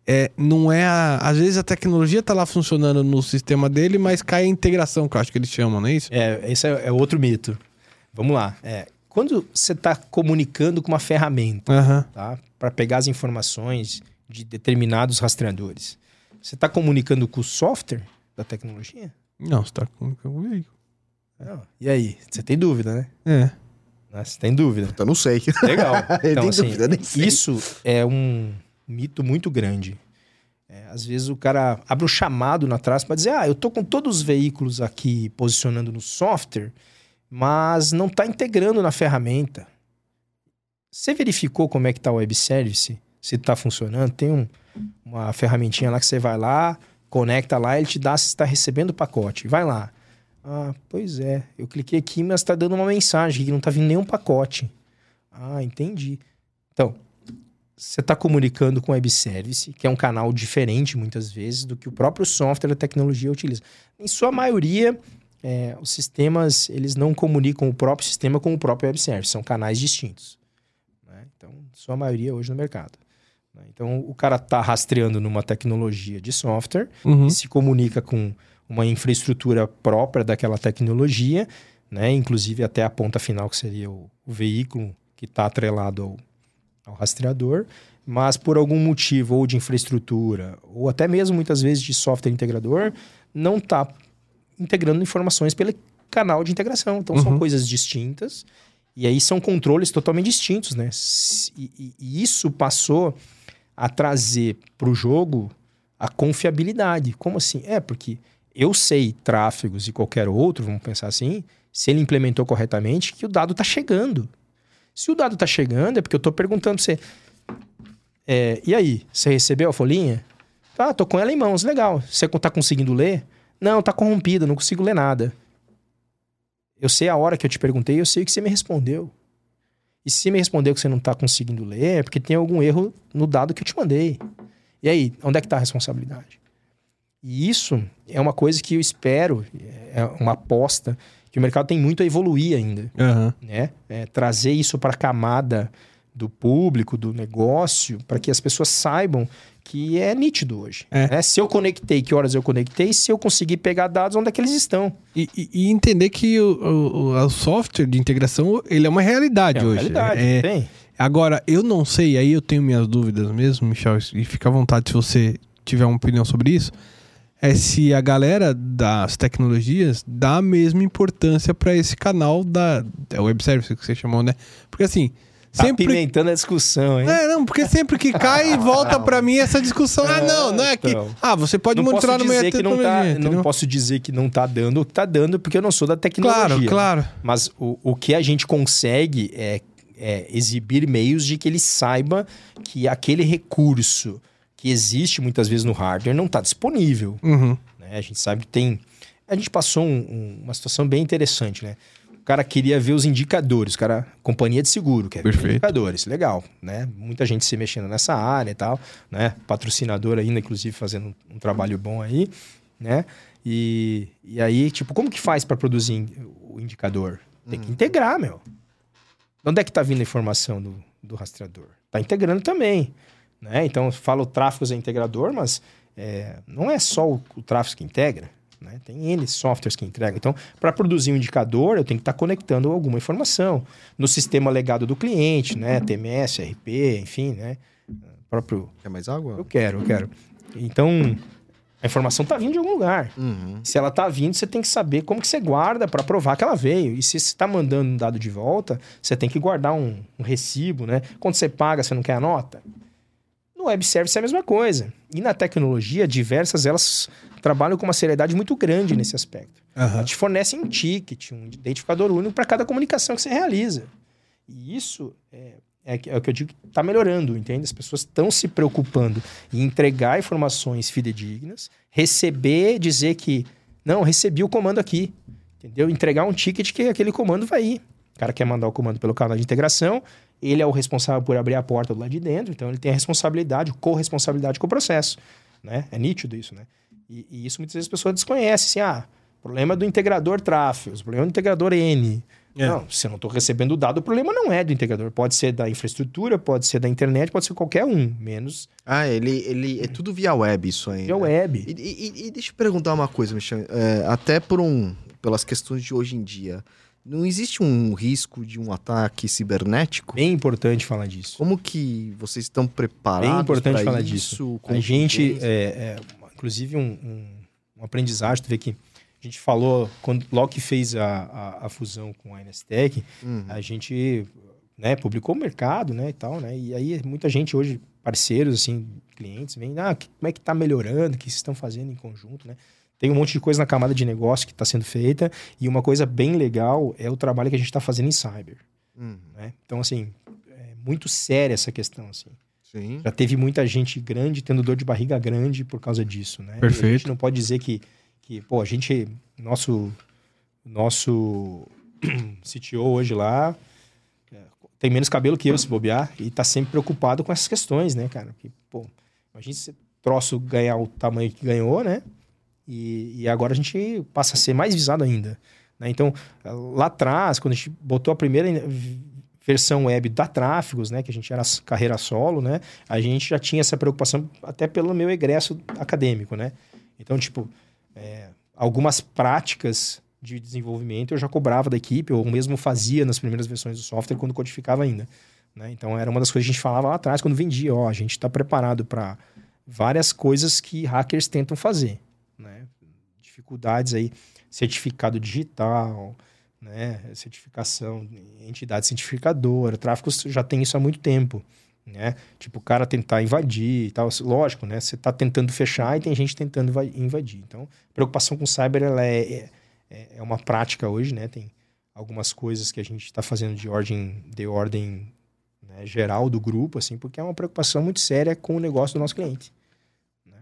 é, não é a, às vezes a tecnologia tá lá funcionando no sistema dele, mas cai a integração, que eu acho que eles chamam, não é isso? É, esse é, é outro mito. Vamos lá. É, quando você está comunicando com uma ferramenta, Aham. tá? Para pegar as informações de determinados rastreadores. Você está comunicando com o software da tecnologia? Não, você tá com com o veículo. E aí? Você tem dúvida, né? É. Né? Você tem dúvida. Eu não sei. Legal. (laughs) Então, assim, dúvida, isso é um mito muito grande. É, às vezes o cara abre um chamado na trás para dizer: Ah, eu tô com todos os veículos aqui posicionando no software, mas não está integrando na ferramenta. Você verificou como é que está o web service? Se está funcionando? Tem um- uma ferramentinha lá que você vai lá, conecta lá, ele te dá se está recebendo o pacote. Vai lá. Ah, pois é. Eu cliquei aqui, mas está dando uma mensagem que não está vindo nenhum pacote. Ah, entendi. Então, você está comunicando com o web service, que é um canal diferente muitas vezes do que o próprio software e a tecnologia utiliza. Em sua maioria, é, os sistemas eles não comunicam o próprio sistema com o próprio web service, são canais distintos. né? Então, sua maioria hoje no mercado. né? Então, o cara está rastreando numa tecnologia de software Uhum. e se comunica com uma infraestrutura própria daquela tecnologia, né? Inclusive até a ponta final que seria o, o veículo que está atrelado ao, ao rastreador, mas por algum motivo ou de infraestrutura ou até mesmo muitas vezes de software integrador não está integrando informações pelo canal de integração. Então são Uhum. coisas distintas e aí são controles totalmente distintos, né? E, e- e isso passou a trazer para o jogo a confiabilidade. Como assim? É porque eu sei tráfegos e qualquer outro, vamos pensar assim, se ele implementou corretamente, que o dado está chegando. Se o dado está chegando, é porque eu estou perguntando para você. é, e aí, você recebeu a folhinha? Tá, tô com ela em mãos, legal. Você tá conseguindo ler? Não, tá corrompida, não consigo ler nada. Eu sei a hora que eu te perguntei, eu sei o que você me respondeu. E se me respondeu que você não tá conseguindo ler, é porque tem algum erro no dado que eu te mandei. E aí, onde é que tá a responsabilidade? E isso é uma coisa que eu espero, é uma aposta, que o mercado tem muito a evoluir ainda Aham. né? É, trazer isso para a camada do público, do negócio, para que as pessoas saibam que é nítido hoje. É. né? Se eu conectei, que horas eu conectei, se eu conseguir pegar dados, onde é que eles estão. E, e- e entender que o, o- o software de integração, ele é uma realidade É uma hoje. realidade, É, tem. Agora, eu não sei, aí eu tenho minhas dúvidas mesmo, Michel, e fica à vontade se você tiver uma opinião sobre isso, é se a galera das tecnologias dá a mesma importância para esse canal da é web service que você chamou, né? Porque assim, Tá sempre apimentando a discussão, hein? é, não, porque sempre que cai volta para mim essa discussão. Ah, não, não é que então. ah, você pode não monitorar posso no meio da não tá, tecnologia, não entendeu? posso dizer que não tá dando o que tá dando, porque eu não sou da tecnologia. Claro, claro. Mas o, o que a gente consegue é, é exibir meios de que ele saiba que aquele recurso que existe muitas vezes no hardware não está disponível. Uhum. né? A gente sabe que tem. A gente passou um- um- uma situação bem interessante, né? O cara queria ver os indicadores, o cara, companhia de seguro, quer ver Perfeito. indicadores, legal, né? Muita gente se mexendo nessa área e tal, né? Patrocinador ainda, inclusive, fazendo um, um trabalho bom aí, né? E, e aí, tipo, como que faz para produzir in- o indicador? Tem que integrar, meu. De onde é que tá vindo a informação do, do rastreador? Tá integrando também, né? Então, fala o tráfego é integrador, mas é, não é só o, o tráfego que integra, né? Tem N softwares que entregam. Então, para produzir um indicador, eu tenho que estar conectando alguma informação no sistema legado do cliente, né? TMS, RP, enfim, né? Próprio. Quer mais água? Eu quero, eu quero. Então, a informação tá vindo de algum lugar. Uhum. Se ela tá vindo, você tem que saber como que você guarda para provar que ela veio. E se você está mandando um dado de volta, você tem que guardar um, um recibo, né? Quando você paga, você não quer a nota? No web service é a mesma coisa. E na tecnologia, diversas elas trabalham com uma seriedade muito grande nesse aspecto. Aham. Ela te fornece um ticket, um identificador único para cada comunicação que você realiza. E isso é, é, é o que eu digo que está melhorando, entende? As pessoas estão se preocupando em entregar informações fidedignas, receber, dizer que, não, recebi o comando aqui, entendeu? Entregar um ticket que aquele comando vai ir. O cara quer mandar o comando pelo canal de integração, ele é o responsável por abrir a porta do lado de dentro, então ele tem a responsabilidade, corresponsabilidade com o processo, né? É nítido isso, né? E, e isso muitas vezes as pessoas desconhecem, assim, ah, problema do integrador tráfego, problema do integrador N. É. Não, se eu não estou recebendo o dado, o problema não é do integrador. Pode ser da infraestrutura, pode ser da internet, pode ser qualquer um, menos Ah, ele, ele é tudo via web isso aí. via né? web. E, e- e deixa eu perguntar uma coisa, Michel. É, até por um, pelas questões de hoje em dia, não existe um risco de um ataque cibernético? Bem importante falar disso. Como que vocês estão preparados Bem importante falar isso? disso. A gente, é, é, inclusive, um, um, um aprendizagem, tu vê que a gente falou, quando, logo que fez a, a, a fusão com a Inestec, Uhum. a gente né, publicou o mercado, né, e tal, né? E aí muita gente hoje, parceiros, assim, clientes, vem, ah, como é que tá melhorando, o que vocês estão fazendo em conjunto, né? Tem um monte de coisa na camada de negócio que está sendo feita e uma coisa bem legal é o trabalho que a gente está fazendo em cyber, Uhum. né? Então, assim, é muito séria essa questão, assim. Sim. Já teve muita gente grande tendo dor de barriga grande por causa disso, né? E A Perfeito. gente não pode dizer que, que pô, a gente, nosso, nosso (clears throat) CTO hoje lá é, tem menos cabelo que eu se bobear e tá sempre preocupado com essas questões, né, cara? Que, pô, imagina se troço ganhar o tamanho que ganhou, né? E, e agora a gente passa a ser mais visado ainda. Né? Então, lá atrás, quando a gente botou a primeira versão web da Tráfegos, né, que a gente era carreira solo, né, a gente já tinha essa preocupação até pelo meu egresso acadêmico, né. Então, tipo, é, algumas práticas de desenvolvimento eu já cobrava da equipe, ou mesmo fazia nas primeiras versões do software quando codificava ainda. Né? Então, era uma das coisas que a gente falava lá atrás quando vendia, ó, a gente está preparado para várias coisas que hackers tentam fazer? Dificuldades aí, certificado digital, né? Certificação, entidade certificadora, tráfego já tem isso há muito tempo, né? Tipo, o cara tentar invadir e tal. Lógico, né? Você está tentando fechar e tem gente tentando inva- invadir. Então, preocupação com cyber, ela é, é, é uma prática hoje, né? Tem algumas coisas que a gente está fazendo de ordem, de ordem né, geral do grupo, assim, porque é uma preocupação muito séria com o negócio do nosso cliente. né?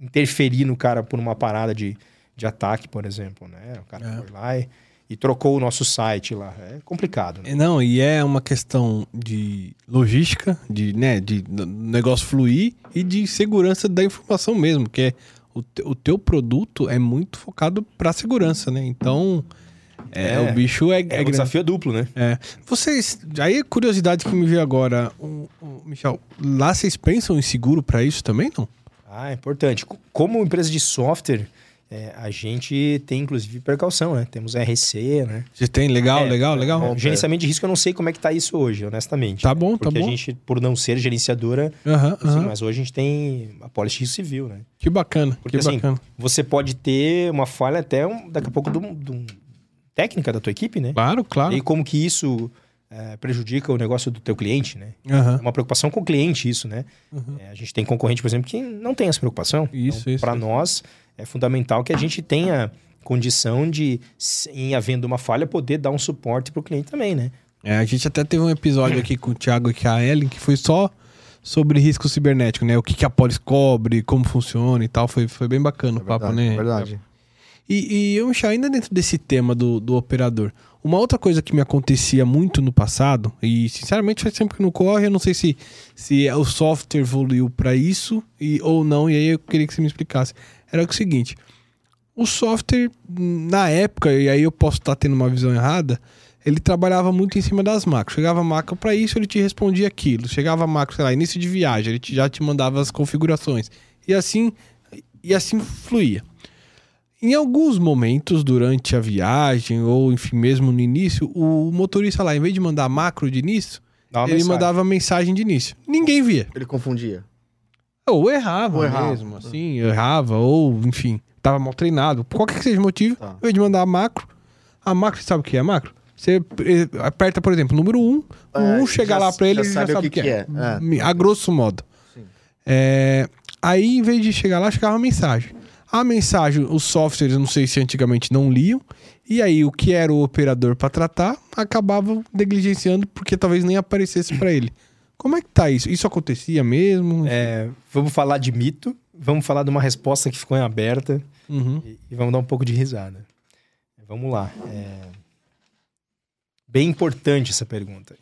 Interferir no cara por uma parada de, de ataque, por exemplo, né? O cara É. foi lá e, e trocou o nosso site lá. É complicado, né? É, Não, e é uma questão de logística, de, né, de negócio fluir e de segurança da informação mesmo, que é o, te- o teu produto é muito focado para segurança, né? Então, é, É. o bicho é, é É, um desafio é duplo, né? É. Vocês, aí a curiosidade que me veio agora, o, o- Michel, lá vocês pensam em seguro para isso também, não? Ah, é importante. Co- Como empresa de software, é, a gente tem inclusive precaução, né? Temos RC, né? Você tem legal, É, legal, legal. Bom, gerenciamento de risco, eu não sei como é que tá isso hoje, honestamente. Tá bom, tá Porque bom. a gente, por não ser gerenciadora, Aham, assim, aham. mas hoje a gente tem a polícia risco civil, né? Que bacana, Porque, que assim, bacana. Você pode ter uma falha até um- daqui a pouco de um- técnica da tua equipe, né? Claro, claro. E como que isso é, prejudica o negócio do teu cliente, né? Aham. É uma preocupação com o cliente isso, né? Uhum. É, a gente tem concorrente, por exemplo, que não tem essa preocupação. Isso, isso, Para isso. É fundamental que a gente tenha condição de, em havendo uma falha, poder dar um suporte para o cliente também, né? É, a gente até teve um episódio aqui com o Thiago e com a Ellen que foi só sobre risco cibernético, né? O que, que a Polis cobre, como funciona e tal. Foi, foi bem bacana o É papo, verdade, né? é verdade. E, e eu, Michel, ainda dentro desse tema do, do operador, Uma outra coisa que me acontecia muito no passado, e sinceramente faz tempo que não corre, eu não sei se, se o software evoluiu para isso e, ou não, e aí eu queria que você me explicasse. Era o seguinte: o software, na época, e aí eu posso estar tendo uma visão errada, ele trabalhava muito em cima das macros. Chegava macro para isso, ele te respondia aquilo. Chegava macro, sei lá, início de viagem, ele te, já te mandava as configurações. E assim, e assim fluía. Em alguns momentos durante a viagem, ou enfim, mesmo no início, o motorista lá, em vez de mandar macro de início, Dá ele mensagem. mandava mensagem de início. Ninguém via. Ele confundia. Ou errava, Ou errava. mesmo, assim, errava, ou enfim, tava mal treinado. Por qualquer que seja o motivo, Tá. vez de mandar macro, a macro, sabe o que é macro? Você eh, aperta, por exemplo, o número 1, um, o É, 1 um chega já- lá pra ele e já sabe sabe o que que é. É. A grosso modo. É, aí, em vez de chegar lá, chegava a mensagem. A mensagem, os softwares, não sei se antigamente não liam, e aí o que era o operador para tratar, acabava negligenciando porque talvez nem aparecesse para ele. Como é que tá isso? Isso acontecia mesmo? É, vamos falar de mito, vamos falar de uma resposta que ficou em aberta Uhum. e, e vamos dar um pouco de risada. Vamos lá. é, Bem importante essa pergunta.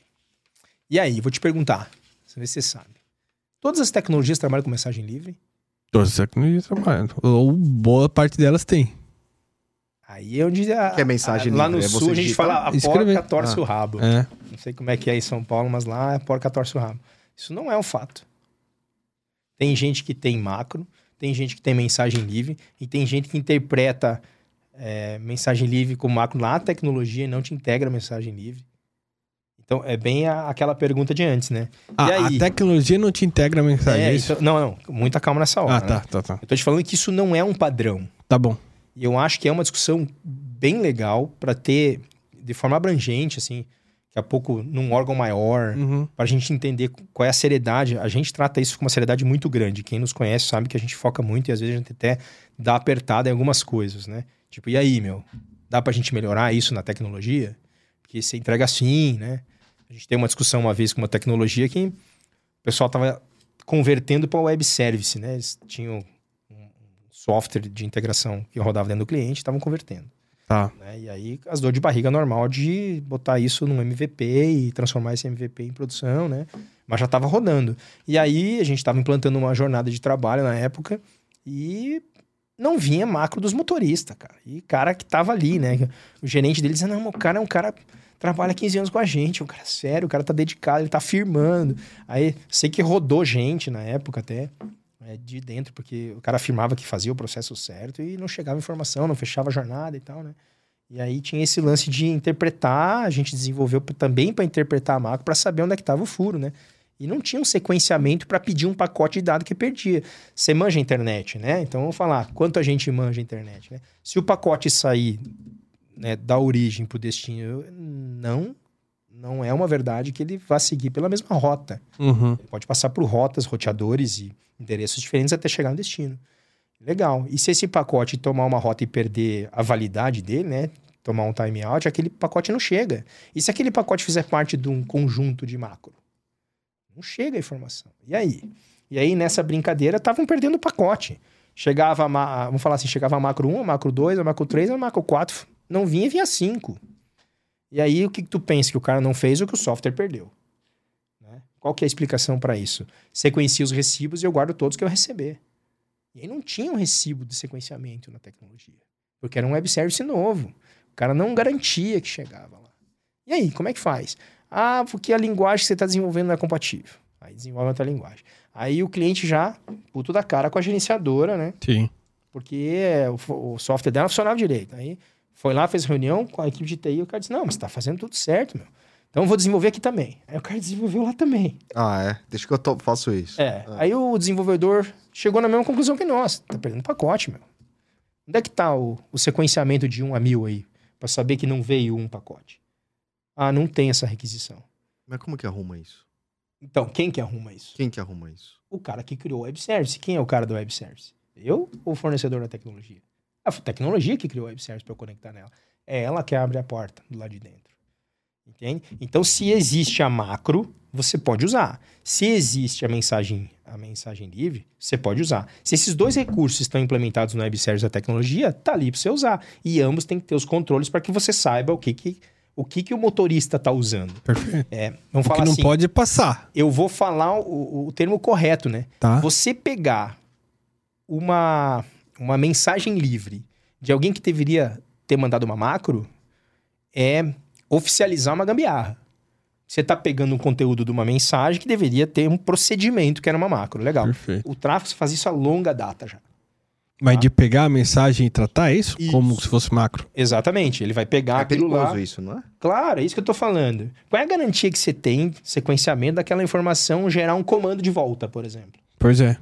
E aí, vou te perguntar, se você sabe. Todas as tecnologias trabalham com mensagem livre? Todas as tecnologias trabalham. Ou boa parte delas tem. Aí é onde a, Que é mensagem a- lá no É sul a gente fala a Escrever. porca torce Ah. o rabo. É. Não sei como é que é em São Paulo, mas lá a porca torce o rabo. Isso não é um fato. Tem gente que tem macro, tem gente que tem mensagem livre e tem gente que interpreta é, mensagem livre com macro na tecnologia e não te integra mensagem livre. Então é bem a- aquela pergunta de antes, né? A, e aí? a tecnologia não te integra a mensagem. É, é então- não, não, muita calma nessa hora. ah, né? tá, tá, tá. Eu tô te falando que isso não é um padrão. Tá bom. E eu acho que é uma discussão bem legal para ter de forma abrangente, assim, daqui a pouco num órgão maior, Uhum. para a gente entender qual é a seriedade. A gente trata isso com uma seriedade muito grande. Quem nos conhece sabe que a gente foca muito e às vezes a gente até dá apertada em algumas coisas, né? Tipo, e aí, meu? Dá pra gente melhorar isso na tecnologia? Porque você entrega assim, né? A gente tem uma discussão uma vez com uma tecnologia que o pessoal tava convertendo para web service, né? Eles tinham software de integração que rodava dentro do cliente, estavam convertendo. Tá. né? E aí as dores de barriga normal de botar isso num MVP e transformar esse MVP em produção, né? Mas já estava rodando. E aí a gente estava implantando uma jornada de trabalho na época e não vinha macro dos motoristas, cara. E cara que tava ali, né? O gerente dele dizia, não, o cara é um cara trabalha 15 anos com a gente, é um cara sério, o cara tá dedicado, ele tá firmando. Aí sei que rodou gente na época até é, de dentro, porque o cara afirmava que fazia o processo certo e não chegava informação, não fechava a jornada e tal, né? E aí tinha esse lance de interpretar, a gente desenvolveu também para interpretar a macro para saber onde é que estava o furo, né? E não tinha um sequenciamento para pedir um pacote de dado que perdia. Você manja a internet, né? Então vamos falar, quanto a gente manja a internet, né? Se o pacote sair né, da origem para o destino, não, não é uma verdade que ele vá seguir pela mesma rota. Uhum. Ele pode passar por rotas, roteadores e endereços diferentes até chegar no destino. Legal. E se esse pacote tomar uma rota e perder a validade dele, né? Tomar um timeout, aquele pacote não chega. E se aquele pacote fizer parte de um conjunto de macro? Não chega a informação. E aí? E aí, nessa brincadeira, estavam perdendo o pacote. Chegava, a vamos falar assim, chegava a macro 1, a macro 2, a macro 3, a macro 4. Não vinha, vinha 5. E aí, o que, que tu pensa? Que o cara não fez ou que o software perdeu? Qual que é a explicação para isso? Sequencio os recibos e eu guardo todos que eu receber. E aí não tinha um recibo de sequenciamento na tecnologia. Porque era um web service novo. O cara não garantia que chegava lá. E aí, como é que faz? Ah, porque a linguagem que você está desenvolvendo não é compatível. Aí desenvolve outra linguagem. Aí o cliente já, puto da cara com a gerenciadora, né? Sim. Porque o, o software dela funcionava direito. Aí foi lá, fez reunião com a equipe de TI, o cara disse, não, mas tá fazendo tudo certo, meu. Então eu vou desenvolver aqui também. Aí o cara desenvolveu lá também. Ah, é. Deixa que eu to- faço isso. É. Aí o desenvolvedor chegou na mesma conclusão que nós. Tá perdendo pacote, meu. Onde é que tá o, o sequenciamento de 1 a 1000 aí? Pra saber que não veio um pacote. Ah, não tem essa requisição. Mas como que arruma isso? Então, quem que arruma isso? Quem que arruma isso? O cara que criou o web service. Quem é o cara do web service? Eu ou o fornecedor da tecnologia? A tecnologia que criou o web service para eu conectar nela. É ela que abre a porta do lado de dentro. Entende? Então, se existe a macro, você pode usar. Se existe a mensagem, a mensagem livre, você pode usar. Se esses dois recursos estão implementados no web service da tecnologia, tá ali para você usar. E ambos têm que ter os controles para que você saiba o que, que o que, que o motorista está usando. Perfeito. É, vamos O que falar não assim, pode passar, eu vou falar o, o termo correto, né? tá? Você pegar uma, uma mensagem livre de alguém que deveria ter mandado uma macro é oficializar uma gambiarra. Você está pegando um conteúdo de uma mensagem que deveria ter um procedimento que era uma macro. Legal. Perfeito. O tráfego faz isso a longa data já. Mas Tá. de pegar a mensagem e tratar é isso? Isso. Como se fosse macro. Exatamente. Ele vai pegar É aquilo perigoso lá. isso, não é? Claro, é isso que eu tô falando. Qual é a garantia que você tem, sequenciamento daquela informação, gerar um comando de volta, por exemplo? Pois é.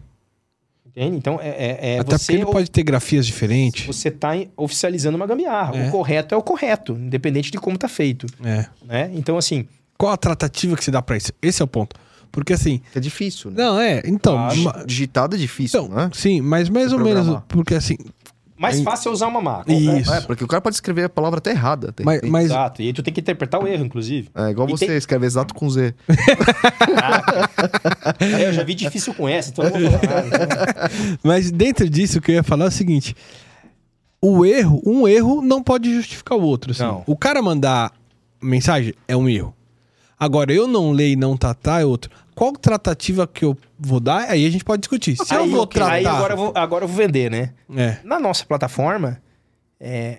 Entende? Então, é, é, é Até você... porque ele pode ter grafias diferentes. Você está oficializando uma gambiarra. É. O correto é o correto, independente de como está feito. É. Né? Então, assim, Qual a tratativa que se dá pra isso? Esse é o ponto. Porque assim. É difícil, né? Não, é. Então. Claro. Digitado é difícil, então não é? sim, mas mais ou menos. Porque assim. Mais Aí- fácil é usar uma macro. né? Isso. É, porque o cara pode escrever a palavra até errada. Tem, Mas, tem- mas Exato. E aí tu tem que interpretar o erro, inclusive. É igual E você tem- escreve exato com Z. (laughs) É, eu já vi difícil com essa, então eu não vou falar nada. (laughs) Então, Mas dentro disso, o que eu ia falar é o seguinte: o erro, um erro não pode justificar o outro. assim. Não. O cara mandar mensagem é um erro. Agora, eu não ler e não tratar é outro. Qual tratativa que eu vou dar? Aí a gente pode discutir. Se eu aí, vou ok, tratar. aí agora, eu vou, agora eu vou vender, né? É, Na nossa plataforma, é,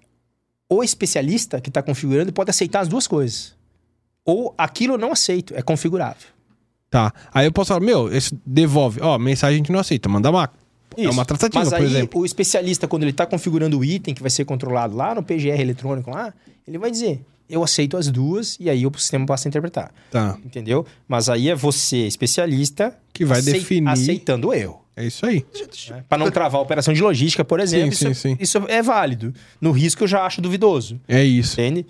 o especialista que está configurando pode aceitar as duas coisas. Ou aquilo eu não aceito, é configurável. tá. Aí eu posso falar, meu, esse devolve. Ó, mensagem a gente não aceita, manda macro. É Isso. uma tratativa, Mas por aí, exemplo. o especialista, quando ele está configurando o item que vai ser controlado lá no PGR eletrônico lá, ele vai dizer, eu aceito as duas, e aí o sistema passa a interpretar. Tá. Entendeu? Mas aí é você, especialista, Que vai definir. aceitando o erro. É isso aí. Né? Para não travar a operação de logística, por exemplo, sim, isso, sim. isso é válido. No risco eu já acho duvidoso. É isso. Entende?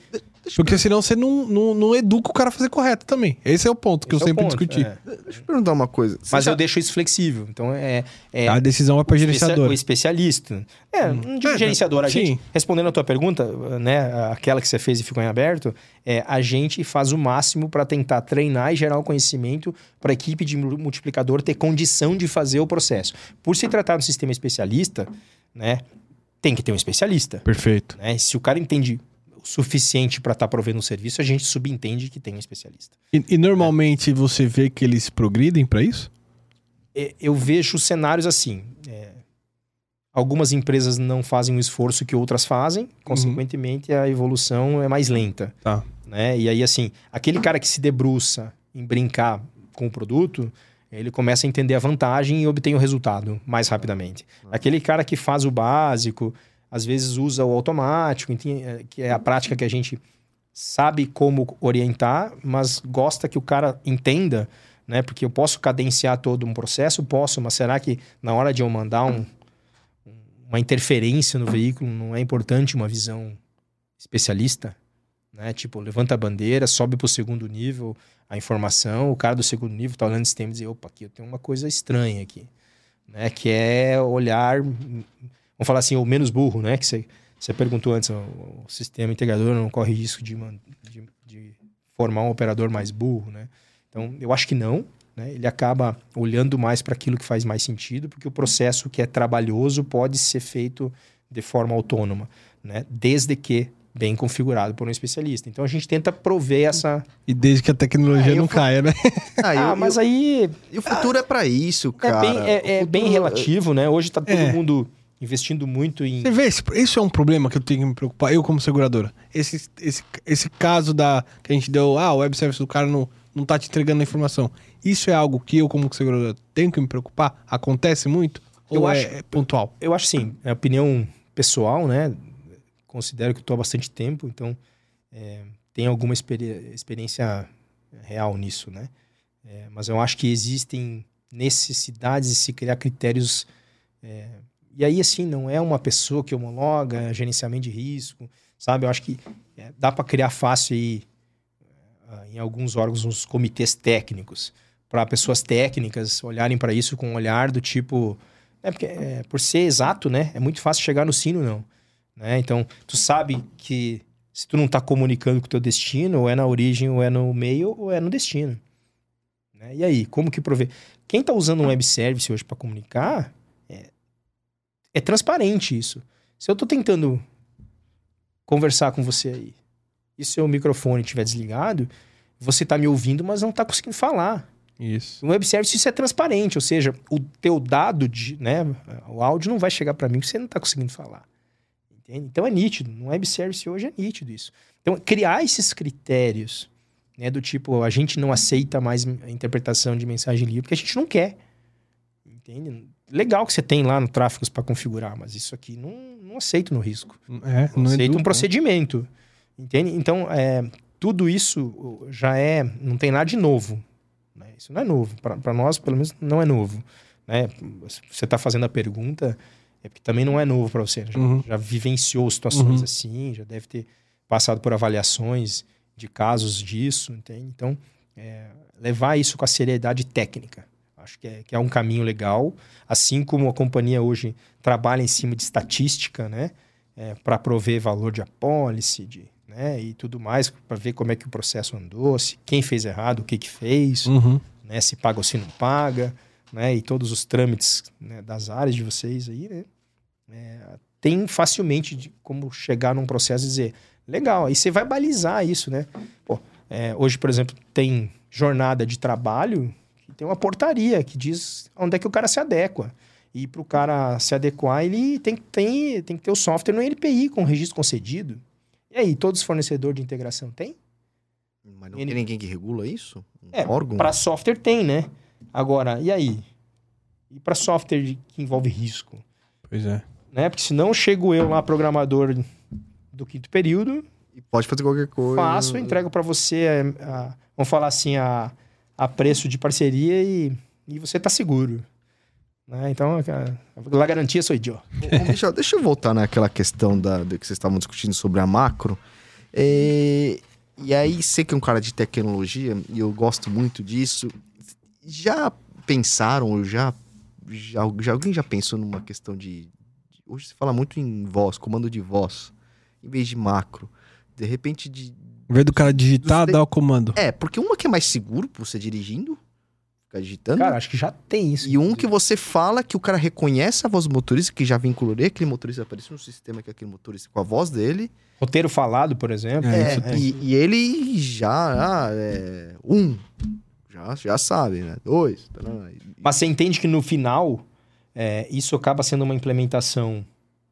Porque senão você não, não, não educa o cara a fazer correto também. Esse é o ponto que Esse eu é sempre ponto, discuti. é. Deixa eu perguntar uma coisa. Você Mas já- eu deixo isso flexível. Então é. é A decisão é para gerenciador. O especialista. É, não digo É, gerenciador. A sim. gente, respondendo a tua pergunta, né, aquela que você fez e ficou em aberto, é, a gente faz o máximo para tentar treinar e gerar o conhecimento para a equipe de mu- multiplicador ter condição de fazer o processo. Por se tratar de um sistema especialista, né, tem que ter um especialista. Perfeito. Né? Se o cara entende suficiente para estar provendo um serviço, a gente subentende que tem um especialista. E, e normalmente você vê que eles progridem para isso? é, eu vejo cenários assim. é, algumas empresas não fazem o esforço que outras fazem, consequentemente a evolução é mais lenta. Tá. Né? E aí, assim, aquele cara que se debruça em brincar com o produto, ele começa a entender a vantagem e obtém o resultado mais rapidamente. Aquele cara que faz o básico, às vezes usa o automático, é, que é a prática que a gente sabe como orientar, mas gosta que o cara entenda, né? Porque eu posso cadenciar todo um processo, posso, mas será que na hora de eu mandar um- uma interferência no veículo não é importante uma visão especialista? Né? Tipo, levanta a bandeira, sobe para o segundo nível a informação, o cara do segundo nível está olhando o sistema e diz, opa, aqui eu tenho uma coisa estranha aqui, né? Que é olhar, vamos falar assim, o menos burro, né? Que você, você perguntou antes, o, o sistema integrador não corre risco de, de, de formar um operador mais burro, né? Então, eu acho que não, né? Ele acaba olhando mais para aquilo que faz mais sentido, porque o processo que é trabalhoso pode ser feito de forma autônoma, né? Desde que bem configurado por um especialista. Então a gente tenta prover essa. E desde que a tecnologia É, eu não caia, né? Ah, (laughs) Ah, eu- mas eu- aí E o futuro é pra isso, é cara. bem, é, O é futuro- bem relativo, né? Hoje tá todo É. mundo investindo muito em. Você vê, isso é um problema que eu tenho que me preocupar, eu como seguradora. Esse, esse, esse caso da que a gente deu, ah, o web service do cara não, não tá te entregando a informação. Isso é algo que eu, como seguradora, tenho que me preocupar? Acontece muito? Eu ou acho- é, pontual? Eu acho sim, é opinião pessoal, né? Considero que estou há bastante tempo, então é, tem alguma experi- experiência real nisso, né? É, mas eu acho que existem necessidades de se criar critérios. é, e aí, assim, não é uma pessoa que homologa é gerenciamento de risco, sabe? Eu acho que é, dá para criar fácil aí, ah, em alguns órgãos, uns comitês técnicos, para pessoas técnicas olharem para isso com um olhar do tipo. É porque, é, por ser exato, né? É muito fácil chegar no sino, não. Né? Então, tu sabe que se tu não tá comunicando com o teu destino, ou é na origem, ou é no meio, ou é no destino. Né? E aí, como que prover? Quem tá usando um web service hoje para comunicar, é transparente isso. Se eu tô tentando conversar com você aí, e seu microfone estiver desligado, você está me ouvindo, mas não está conseguindo falar. Isso. No web service isso é transparente, ou seja, o teu dado, de, né, o áudio não vai chegar para mim que você não está conseguindo falar. Entende? Então é nítido. No web service hoje é nítido isso. Então criar esses critérios, né, do tipo a gente não aceita mais a interpretação de mensagem livre porque a gente não quer. Entende? Legal que você tem lá no tráfegos para configurar, mas isso aqui não, não aceito no risco. É, Não não aceito um procedimento. Entende? Então, é, tudo isso já é. Não tem nada de novo. né? Isso não é novo. Para nós, pelo menos, não é novo. Né? Você está fazendo a pergunta, é porque também não é novo para você. Já, Uhum. já vivenciou situações Uhum. assim, já deve ter passado por avaliações de casos disso, entende? Então, é, levar isso com a seriedade técnica. Acho que é, que é um caminho legal. Assim como a companhia hoje trabalha em cima de estatística, né? para prover valor de apólice, de, né? E tudo mais, para ver como é que o processo andou, se quem fez errado, o que que fez, Uhum. né? Se paga ou se não paga, né? E todos os trâmites né, das áreas de vocês aí, né? É, tem facilmente de como chegar num processo e dizer, legal, aí você vai balizar isso, né? Pô, é, hoje, por exemplo, tem jornada de trabalho tem uma portaria que diz onde é que o cara se adequa. E para o cara se adequar, ele tem, que- tem, tem que ter o software no NPI com registro concedido. E aí, todos os fornecedores de integração têm? Mas não Ele- tem ninguém que regula isso? Um É, órgão? Para software tem, né? Agora, e aí? E para software que envolve risco? Pois é. Né? Porque senão chego eu lá, programador do quinto período, E Pode fazer qualquer coisa. faço, entrego para você, a- a- vamos falar assim, a, a preço de parceria e, e você tá seguro. Né? Então, a garantia sou. Ô, Michel, deixa eu voltar naquela questão da, que vocês estavam discutindo sobre a macro. É, e aí, sei que é um cara de tecnologia e eu gosto muito disso. Já pensaram, ou já, já, já alguém já pensou numa questão de, de- Hoje se fala muito em voz, comando de voz, em vez de macro. De repente, de. Em vez do cara digitar, dá o comando. É, porque uma que é mais seguro pra você dirigindo, ficar digitando. Cara, acho que já tem isso. E um que você fala que o cara reconhece a voz do motorista, que já vincularia aquele motorista, apareceu no sistema que é aquele motorista com a voz dele. Roteiro falado, por exemplo. É, É, isso e, e ele já. ah, é, um. Já, já sabe, né? Dois. tarará, e- Mas você entende que no final, é, isso acaba sendo uma implementação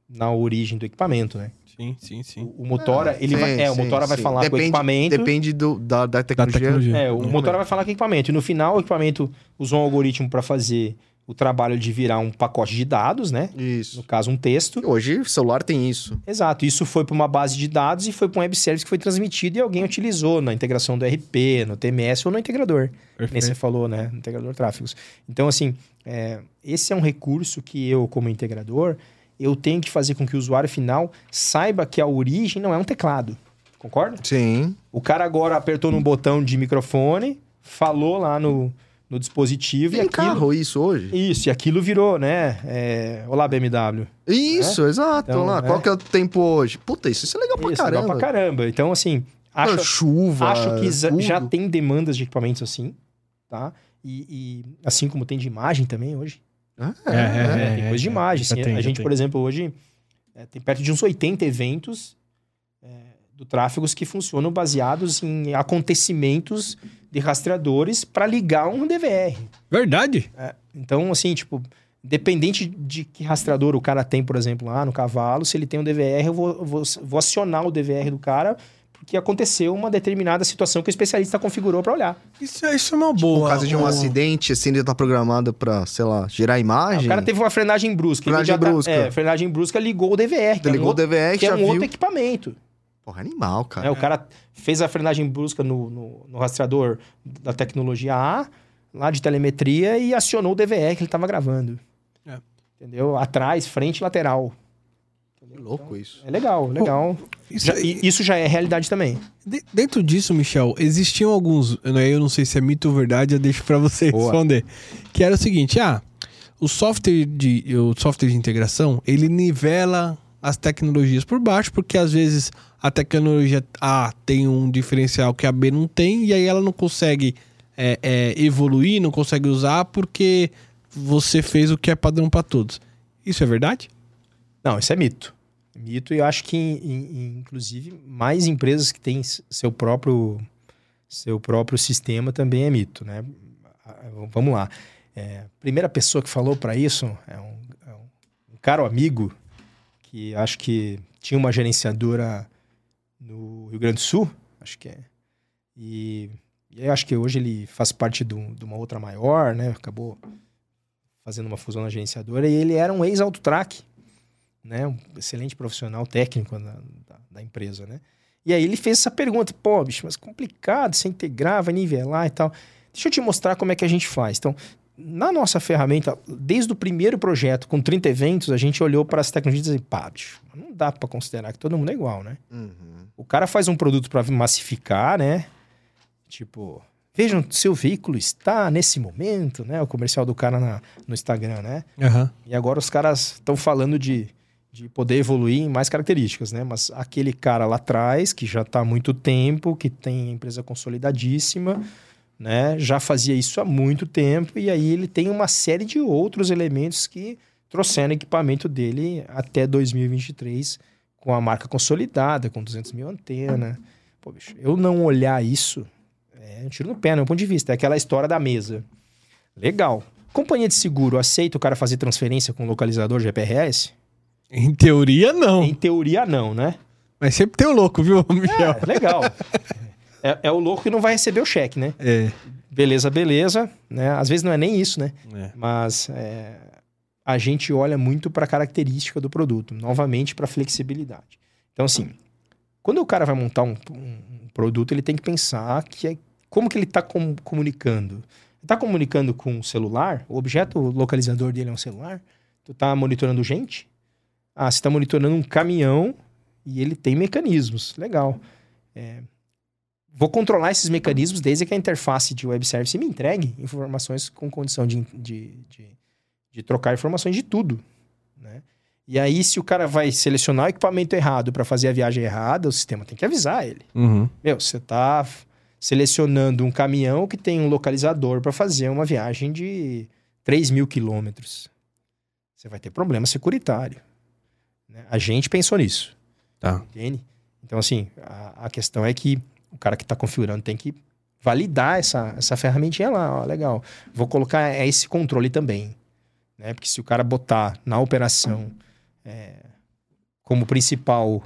na origem do equipamento, né? Sim, sim, sim. O, o Motora, ele Sim, vai, é, o sim, Motora vai sim. falar com o Depende- equipamento. Depende do, da, da Da tecnologia. tecnologia. É, o. Motora vai falar com o equipamento. E no final, o equipamento usou um algoritmo para fazer o trabalho de virar um pacote de dados, né? No Isso. caso, um texto. Hoje o celular tem isso. Exato. Isso foi para uma base de dados e foi para um web service que foi transmitido e alguém utilizou na integração do RP, no TMS ou no integrador. Nem você Perfeito. falou, né? Integrador tráfegos. Então, assim, é, esse é um recurso que eu, como integrador, eu tenho que fazer com que o usuário final saiba que a origem não é um teclado. Concorda? Sim. O cara agora apertou num botão de microfone, falou lá no, no dispositivo Tem e aquilo... carro isso hoje? Isso, e aquilo virou, né? É... Olá, BMW. Isso, exato. Então, lá. é. Qual que é o tempo hoje? Puta, isso, isso é legal pra Isso, caramba. legal pra caramba. Então, assim, acho, Chuva. acho que tudo. já tem demandas de equipamentos assim, tá? E, e assim como tem de imagem também hoje. Ah, É, é, tem é, coisa de imagem. Assim. tem, a gente, tem. por exemplo, hoje tem perto de uns 80 eventos do tráfegos que funcionam baseados em acontecimentos de rastreadores para ligar um DVR. Verdade? É, então, assim, tipo, dependente de que rastreador o cara tem, por exemplo, lá no cavalo, se ele tem um DVR, eu vou, vou, vou acionar o DVR do cara porque aconteceu uma determinada situação que o especialista configurou para olhar. Isso, é- isso é uma boa. Por causa de um O- acidente, assim, ele tá programado pra, sei lá, gerar Ah, imagem. O cara teve uma frenagem brusca. Frenagem imediata- brusca. É, frenagem brusca ligou o DVR. que é um ligou o outro- DVR que é um viu. outro equipamento. Porra, animal, cara. né? O cara fez a frenagem brusca no, no, no rastreador da tecnologia A, lá de telemetria, e acionou o DVR que ele estava gravando. É. Entendeu? Atrás, frente, lateral. Que louco isso. É legal, legal. Isso, Já- e isso já é realidade também. de- dentro disso, Michel, existiam alguns. Eu não- eu não sei se é mito ou verdade, eu deixo pra você Boa. responder. Que era o seguinte: ah, o software de, o software de integração ele nivela as tecnologias por baixo, porque às vezes a tecnologia A tem um diferencial que a B não tem, e aí ela não consegue é, é, evoluir, não consegue usar, porque você fez o que é padrão pra todos. Isso é verdade? Não, isso é mito. Mito. E eu acho que, in- in- inclusive, mais empresas que têm seu próprio, seu próprio sistema também é mito, né? Vamos lá. É, primeira pessoa que falou para isso é um, é um- caro amigo que acho que tinha uma gerenciadora no Rio Grande do Sul, acho que é. E, e eu acho que hoje ele faz parte de, de uma outra maior, né? Acabou fazendo uma fusão na gerenciadora e ele era um ex-autotrack, né? Um excelente profissional técnico da, da, da empresa, né? E aí ele fez essa pergunta, pô, bicho, mas complicado, você integrar, vai nivelar e tal. Deixa eu te mostrar como é que a gente faz. Então, na nossa ferramenta, desde o primeiro projeto, com 30 eventos, a gente olhou para as tecnologias e disse, pá, bicho, não dá para considerar que todo mundo é igual, né? Uhum. O cara faz um produto para massificar, né? Tipo, vejam, seu veículo está nesse momento, né? O comercial do cara na- no Instagram, né? Aham. E agora os caras estão falando de, de poder evoluir em mais características, né? Mas aquele cara lá atrás, que já está há muito tempo, que tem empresa consolidadíssima, né? Já fazia isso há muito tempo, e aí ele tem uma série de outros elementos que trouxeram equipamento dele até 2023 com a marca consolidada, com 200 mil antena. Pô, bicho, eu não olhar isso é um tiro no pé, no meu ponto de vista. É aquela história da mesa. Legal. Companhia de seguro aceita o cara fazer transferência com localizador GPRS? Em teoria, não. Em teoria, não, né? Mas sempre tem o louco, viu, Michel? É, (laughs) legal. é, é o louco que não vai receber o cheque, né? É. Beleza, beleza. Né? Às vezes não é nem isso, né? é. Mas é, a gente olha muito para a característica do produto, novamente para flexibilidade. Então, assim, quando o cara vai montar um, um produto, ele tem que pensar que é, como que ele está comunicando. Está comunicando com o celular? O objeto localizador dele é um celular? Tu está monitorando gente? Ah, você está monitorando um caminhão e ele tem mecanismos. Legal. É, vou controlar esses mecanismos desde que a interface de web service me entregue informações com condição de, de, de, de trocar informações de tudo. Né? E aí, se o cara vai selecionar o equipamento errado para fazer a viagem errada, o sistema tem que avisar ele. Uhum. Meu, você está selecionando um caminhão que tem um localizador para fazer uma viagem de 3 mil quilômetros. Você vai ter problema securitário. Né? A gente pensou nisso. Tá. Entende? Então, assim, a, a questão é que o cara que está configurando tem que validar essa, essa ferramentinha lá. Ó, legal. Vou colocar esse controle também. Né? Porque se o cara botar na operação é, como principal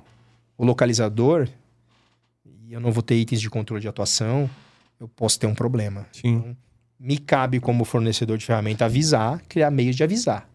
o localizador, e eu não vou ter itens de controle de atuação, eu posso ter um problema. Sim. Então, me cabe como fornecedor de ferramenta avisar, criar meios de avisar.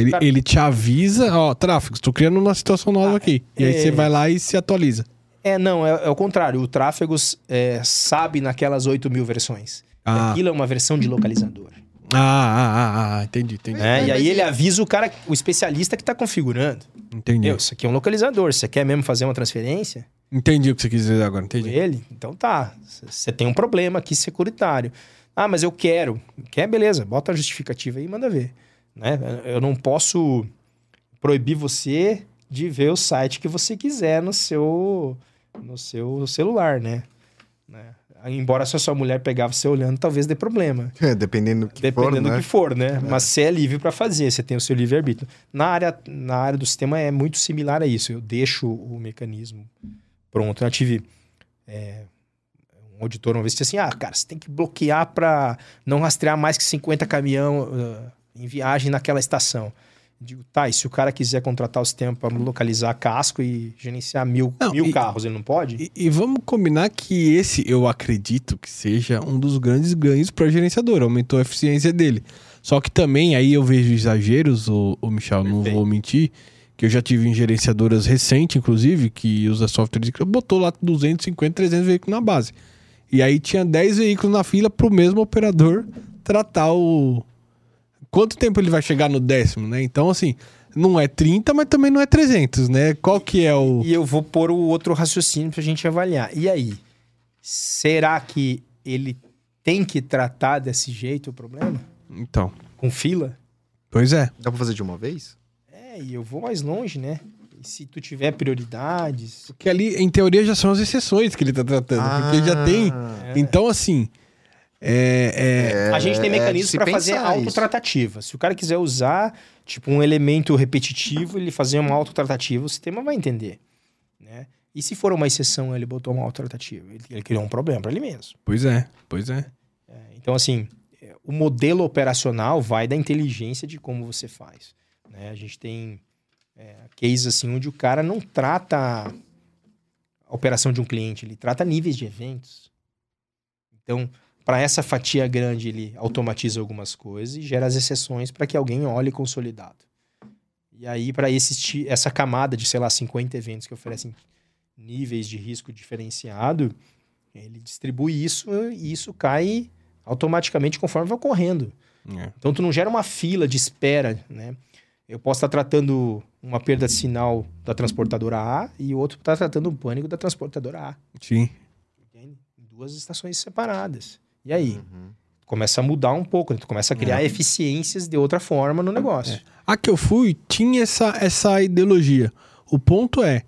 Ele, cara- ele te avisa, ó, tráfego, estou criando uma situação nova aqui. E aí é. você vai lá e se atualiza. É, não, é, é o contrário. O tráfego é, sabe naquelas 8 mil versões. Ah. Aquilo é uma versão de localizador. Ah, ah, ah, ah, entendi, entendi. né? mas E aí ele avisa o cara, o especialista que está configurando. Entendi. Meu, isso aqui é um localizador. Você quer mesmo fazer uma transferência Entendi o que você quis dizer agora, entendi. ele? Então tá. Você tem um problema aqui securitário. Ah, mas eu quero. Quer? Beleza. Bota a justificativa aí e manda ver. Né? Eu não posso proibir você de ver o site que você quiser no seu, no seu celular, né? né? Embora se a sua mulher pegar você olhando, talvez dê problema. (laughs) É, dependendo do que Dependendo for, do né? que for, né? Mas você é livre para fazer, você tem o seu livre-arbítrio. Na área, na área do sistema é muito similar a isso. Eu deixo o mecanismo pronto. Eu tive é, um auditor uma vez que disse assim: ah, cara, você tem que bloquear para não rastrear mais que 50 caminhão ah, em viagem naquela estação. Digo, tá, e se o cara quiser contratar o sistema para localizar casco e gerenciar mil, Não, mil e- carros, ele não pode? E, e vamos combinar que esse, eu acredito que seja um dos grandes ganhos para o gerenciador, aumentou a eficiência dele. Só que também aí eu vejo exageros, o, o Michel, não Perfeito. vou mentir, que eu já tive em gerenciadoras recentes, inclusive, que usa software de botou lá 250, 300 veículos na base. E aí tinha 10 veículos na fila para o mesmo operador tratar o. Quanto tempo ele vai chegar no décimo, né? Então, assim, não é 30, mas também não é 300, né? Qual que é o. E eu vou pôr o outro raciocínio pra gente avaliar. E aí? Será que ele tem que tratar desse jeito o problema? Então, Com fila? pois é. Dá pra fazer de uma vez? É, e eu vou mais longe, né? E se tu tiver prioridades. Porque ali, em teoria, já são as exceções que ele tá tratando. porque já tem. Ah, É. Então, assim. É, é, A gente tem é de mecanismos para fazer isso. autotratativa. Se o cara quiser usar, tipo, um elemento repetitivo, ele fazer uma autotratativa, o sistema vai entender, né? E se for uma exceção, ele botou uma autotratativa, ele, ele criou um problema para ele mesmo. Pois é, pois é. É, então, assim, é, o modelo operacional vai da inteligência de como você faz. né? A gente tem é, cases assim onde o cara não trata a operação de um cliente, ele trata níveis de eventos. Então, para essa fatia grande, ele automatiza algumas coisas e gera as exceções para que alguém olhe consolidado. E aí, para essa camada de, sei lá, 50 eventos que oferecem níveis de risco diferenciado, ele distribui isso e isso cai automaticamente conforme vai ocorrendo. É. Então tu não gera uma fila de espera, né? Eu posso estar tratando uma perda de sinal da transportadora A e o outro está tratando um pânico da transportadora A. Sim. Entende? Duas estações separadas. E aí? Uhum. Começa a mudar um pouco, né? tu começa a criar eficiências de outra forma no negócio. A que eu fui tinha essa, essa ideologia. O ponto é,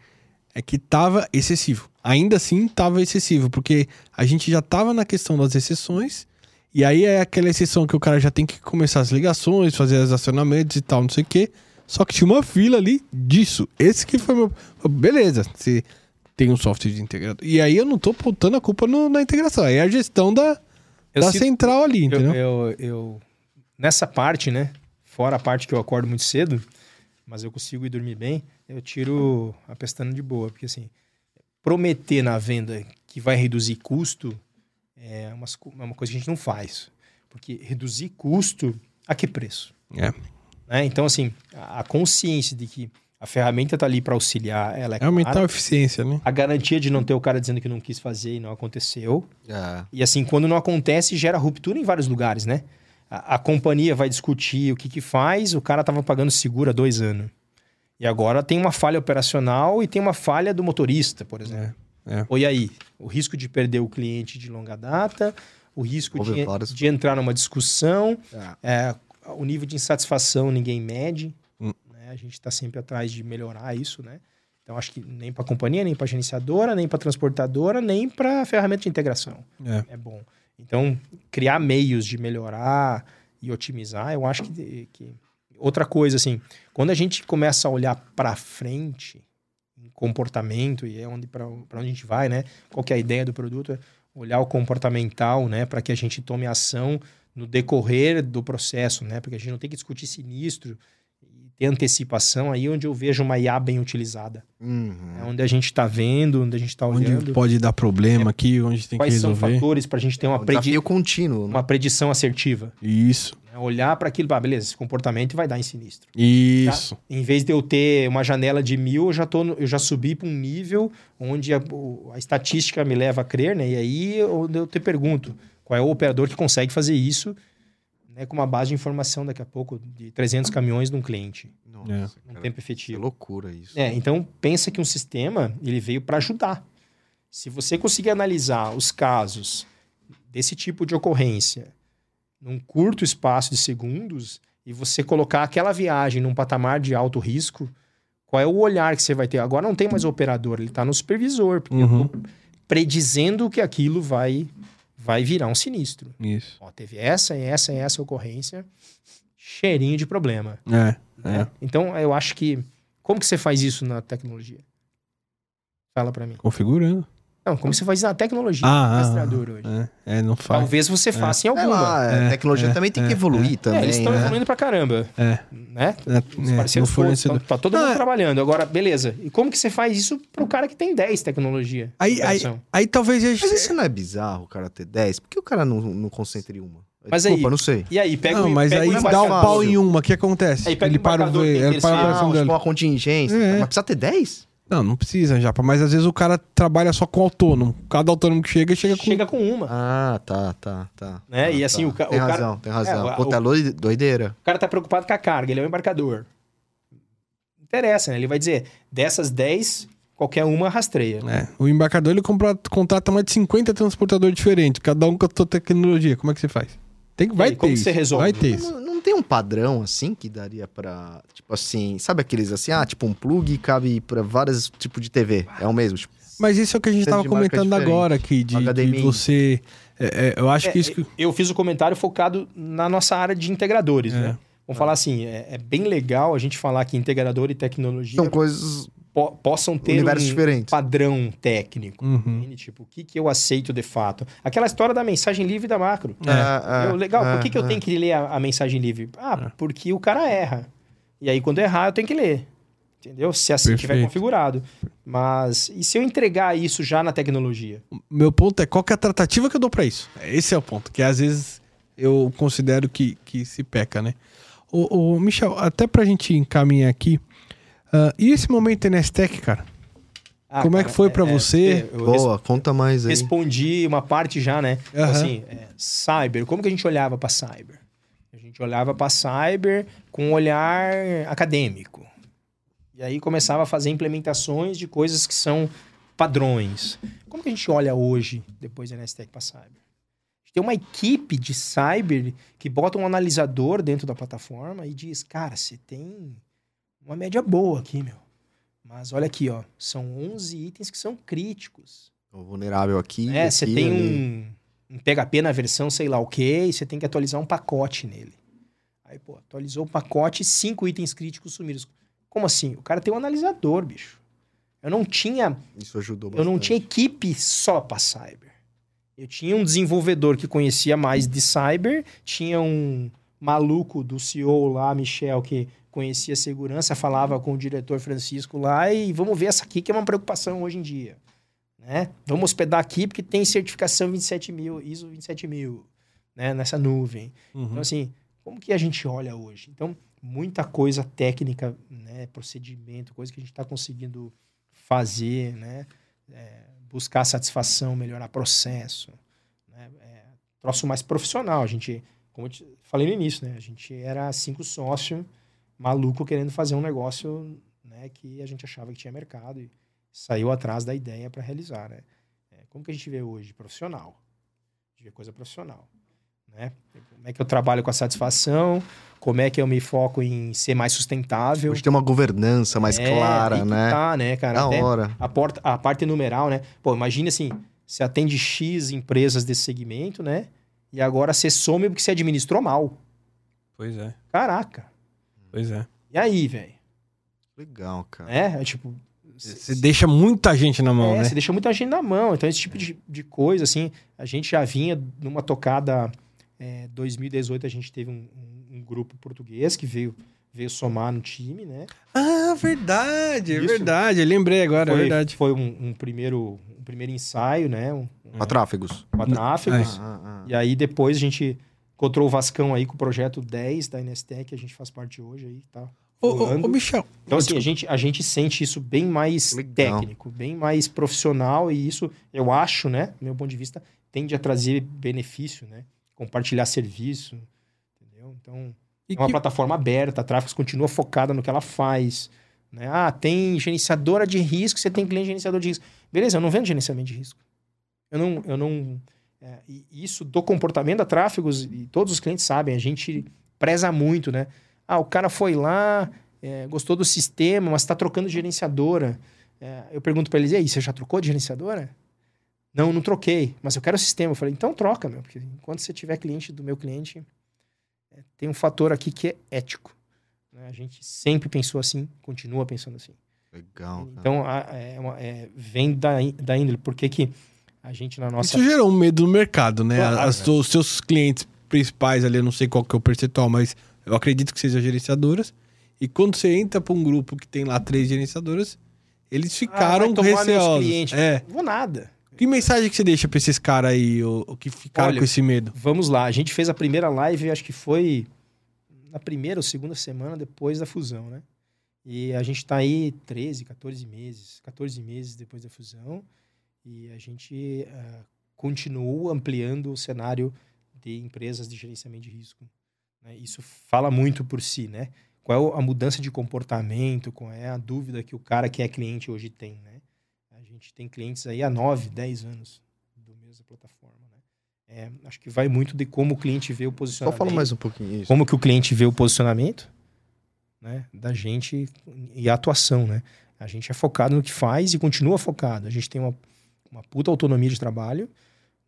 é que tava excessivo. Ainda assim tava excessivo, porque a gente já tava na questão das exceções, e aí é aquela exceção que o cara já tem que começar as ligações, fazer os acionamentos e tal, não sei o quê. Só que tinha uma fila ali disso. Esse que foi meu. Beleza, você tem um software de integrador. E aí eu não tô botando a culpa no- na integração. Aí é a gestão da, Eu da sinto- central ali, Eu, entendeu? eu, eu- nessa parte, né? Fora a parte que eu acordo muito cedo, mas eu consigo ir dormir bem, eu tiro a pestana de boa. Porque assim, prometer na venda que vai reduzir custo é, umas co- é uma coisa que a gente não faz. Porque reduzir custo, a que preço? É. Né? Então, assim, a a consciência de que a ferramenta está ali para auxiliar, ela é, É aumentar clara. a eficiência, né? A garantia de não ter o cara dizendo que não quis fazer e não aconteceu. É. E assim, quando não acontece, gera ruptura em vários lugares, né? A, a companhia vai discutir o que que faz, o cara tava pagando seguro há dois anos. E agora tem uma falha operacional e tem uma falha do motorista, por exemplo. É, é. Ou e aí? O risco de perder o cliente de longa data, o risco de, de entrar numa discussão, É. é, o nível de insatisfação ninguém mede. A gente está sempre atrás de melhorar isso, né? Então acho que nem para a companhia, nem para gerenciadora, nem para transportadora, nem para ferramenta de integração É. é bom. Então, criar meios de melhorar e otimizar, eu acho que, que- outra coisa assim, quando a gente começa a olhar para frente em comportamento e é onde para onde a gente vai, né? Qual que é a ideia do produto? É olhar o comportamental, né, para que a gente tome ação no decorrer do processo, né? Porque a gente não tem que discutir sinistro ter antecipação aí onde eu vejo uma IA bem utilizada. Uhum. É onde a gente está vendo, onde a gente está Onde olhando. pode dar problema aqui, onde tem Quais que são resolver. fatores para a gente ter uma, um predi contínuo, né? uma predição assertiva? Isso, né? Olhar para aquilo, ah, beleza, esse comportamento vai dar em sinistro. isso. Em vez de eu ter uma janela de mil, eu já, tô, no- eu já subi para um nível onde a, a estatística me leva a crer, né? E aí eu, eu te pergunto, qual é o operador que consegue fazer isso né, com uma base de informação daqui a pouco de 300 caminhões de um cliente, Nossa, É. num cara, tempo que efetivo. loucura isso. É, então pensa que um sistema ele veio para ajudar. Se você conseguir analisar os casos desse tipo de ocorrência num curto espaço de segundos e você colocar aquela viagem num patamar de alto risco, qual é o olhar que você vai ter? Agora não tem mais o operador, ele está no supervisor, porque Uhum. eu tô predizendo que aquilo vai vai virar um sinistro. Isso. Ó, teve essa essa e essa ocorrência, cheirinho de problema. É, né? é. Então, eu acho que. Como que você faz isso na tecnologia? Fala pra mim. Configurando. Não, como você faz isso na tecnologia? Ah, no ah, rastreador hoje. É, é não faz. Talvez você faça em Sei alguma. lá, a É, tecnologia é, também tem é, que evoluir É, também, eles estão né? evoluindo pra caramba. É, Né? é, Os é, parceiros fornecedor. tá, tá todo Não, mundo é- trabalhando. Agora, beleza. E como que você faz isso pro cara que tem 10 tecnologia? Aí, aí, aí talvez a gente... Mas isso não é bizarro, o cara ter 10? Por que o cara não, não concentra em uma? Mas Desculpa, aí- não sei. E aí, pega Não, o mas pega aí o dá um pau em uma, o que acontece? Aí pega ele o para, o ele para a terceiro. operação Ah, dele. uma contingência. É. Mas precisa ter 10? Não, não precisa, Japa. Mas às vezes o cara trabalha só com autônomo. Cada autônomo que chega, chega com... Chega com uma. Ah, tá, tá, tá. Né? Tá, E assim, tá. o ca- Tem o cara- razão, tem razão. É, Pô, o- tá doideira. O cara tá preocupado com a carga, ele é o embarcador. Interessa, né? Ele vai dizer, dessas 10, qualquer uma rastreia. É, o embarcador ele compra, contrata mais de 50 transportadores diferentes, cada um com a sua tecnologia. Como é que você faz? Tem, que- vai aí, ter como que isso. você resolve? Vai ter. Não, não tem um padrão assim que daria pra. Tipo assim, sabe aqueles assim, ah, tipo um plug cabe pra vários tipos de TV. É o mesmo. Tipo, Mas isso é o que a gente marca comentando agora aqui, de, de você. é, é, eu acho que É, isso. que- Eu fiz o comentário focado na nossa área de integradores, É. né? Vamos falar assim, é, é bem legal a gente falar que integrador e tecnologia São coisas, po- possam ter universos um diferentes. padrão técnico. Uhum. Tipo, o que, que eu aceito de fato? Aquela história da mensagem livre da macro. É, é, Eu, legal, é, por que, que eu é. tenho que ler a, a mensagem livre? Ah, porque o cara erra. E aí, quando errar, eu tenho que ler. Entendeu? Se assim estiver Perfeito. configurado. Mas, e se eu entregar isso já na tecnologia? Meu ponto é qual que é a tratativa que eu dou pra isso. Esse é o ponto, que às vezes eu considero que, que se peca, né? Ô, Michel, até pra gente encaminhar aqui, ah, e esse momento NSTEC, cara? Ah, Como é que foi pra você? eu res- Boa, conta mais aí. respondi uma parte já, né? Aham. Assim, é, cyber, como que a gente olhava para cyber? A gente olhava para cyber com um olhar acadêmico. E aí começava a fazer implementações de coisas que são padrões. Como que a gente olha hoje, depois da NSTEC para cyber? A gente tem uma equipe de cyber que bota um analisador dentro da plataforma e diz, cara, você tem uma média boa aqui, meu. Mas olha aqui, ó, são 11 itens que são críticos. O vulnerável aqui. É, você tem ali. um, um PHP na versão sei lá o que, e você tem que atualizar um pacote nele. Aí, pô, atualizou o pacote, cinco itens críticos sumiram. Como assim? O cara tem um analisador, bicho. Eu não tinha, Isso ajudou eu bastante. não tinha equipe só para cyber. Eu tinha um desenvolvedor que conhecia mais de cyber, tinha um maluco do CEO lá, Michel, que conhecia segurança, falava com o diretor Francisco lá e vamos ver essa aqui que é uma preocupação hoje em dia. Né? Vamos hospedar aqui porque tem certificação 27 mil, ISO 27 mil, né? nessa nuvem. Uhum. Então, assim, como que a gente olha hoje? Então, muita coisa técnica, né? Procedimento, coisa que a gente está conseguindo fazer, né? É, buscar satisfação, melhorar processo, né? É, troço mais profissional. A gente, como eu te falei no início, né? A gente era cinco sócios, maluco, querendo fazer um negócio, né? Que a gente achava que tinha mercado e saiu atrás da ideia para realizar, né? É, como que a gente vê hoje? Profissional. A gente vê coisa profissional né? Como é que eu trabalho com a satisfação? Como é que eu me foco em ser mais sustentável? Hoje tem uma governança mais É, clara, né? Tá, né, cara? Até hora. a, porta, a parte numeral, né? Pô, imagine assim, você atende X empresas desse segmento, né? E agora você some porque você administrou mal. Pois é, Caraca. pois é. E aí, velho? Legal, cara. É, é tipo... Você deixa muita gente na mão, é, né? você deixa muita gente na mão. Então, esse tipo de, de coisa, assim, a gente já vinha numa tocada. É, 2018, a gente teve um, um- um grupo português que veio, veio somar no time, né? Ah, verdade, é Isso. verdade. Eu lembrei agora, é foi, verdade. Foi um, um primeiro, um primeiro ensaio, né? Um, Pra tráfegos. com a tráfegos. Ah, ah, ah. E aí depois a gente encontrou o Vascão aí com o projeto 10 da Nestec, que a gente faz parte hoje aí, tá? Ô, ô, ô, Michel. Então, assim, a gente, a gente sente isso bem mais Legal. técnico, bem mais profissional, e isso, eu acho, né, do meu ponto de vista, tende a trazer benefício, né? Compartilhar serviço, entendeu? Então, E é uma que- plataforma aberta, a Tráficos continua focada no que ela faz. Né? Ah, tem gerenciadora de risco, você tem cliente gerenciador de risco. Beleza, eu não vendo gerenciamento de risco. Eu não. Eu não é, isso do comportamento da Tráfegos, e todos os clientes sabem, a gente preza muito, né? Ah, o cara foi lá, é, gostou do sistema, mas está trocando de gerenciadora. É, eu pergunto para eles, e aí, você já trocou de gerenciadora? Não, não troquei, mas eu quero o sistema. Eu falei, então troca, meu, porque enquanto você tiver cliente do meu cliente, é, tem um fator aqui que é ético. Né? A gente sempre pensou assim, continua pensando assim. Legal, cara. Então, a- é uma- é, vem da, da índole. Por que, que a gente, na nossa. Isso gerou um medo no mercado, né? Claro, As- né? Os seus clientes principais ali, eu não sei qual que é o percentual, mas eu acredito que sejam gerenciadoras. E quando você entra para um grupo que tem lá três gerenciadoras, eles Ah, ficaram meus receosos. clientes. É. Não vou nada. Que mensagem que você deixa para esses caras aí, o, o que ficaram Olha, com esse medo? Vamos lá. A gente fez a primeira live, acho que foi na primeira ou segunda semana depois da fusão, né? E a gente tá aí 13, 14 meses, 14 meses depois da fusão. E a gente continua ampliando o cenário de empresas de gerenciamento de risco. né? Isso fala muito por si, né? Qual é a mudança de comportamento, qual é a dúvida que o cara que é cliente hoje tem, né? A gente tem clientes aí há 9, 10 anos do mesma plataforma? É, acho que vai muito de como o cliente vê o Só posicionamento. fala mais um pouquinho isso. Como que o cliente vê o posicionamento né, da gente e a atuação, né? A gente é focado no que faz e continua focado. A gente tem uma, uma puta autonomia de trabalho,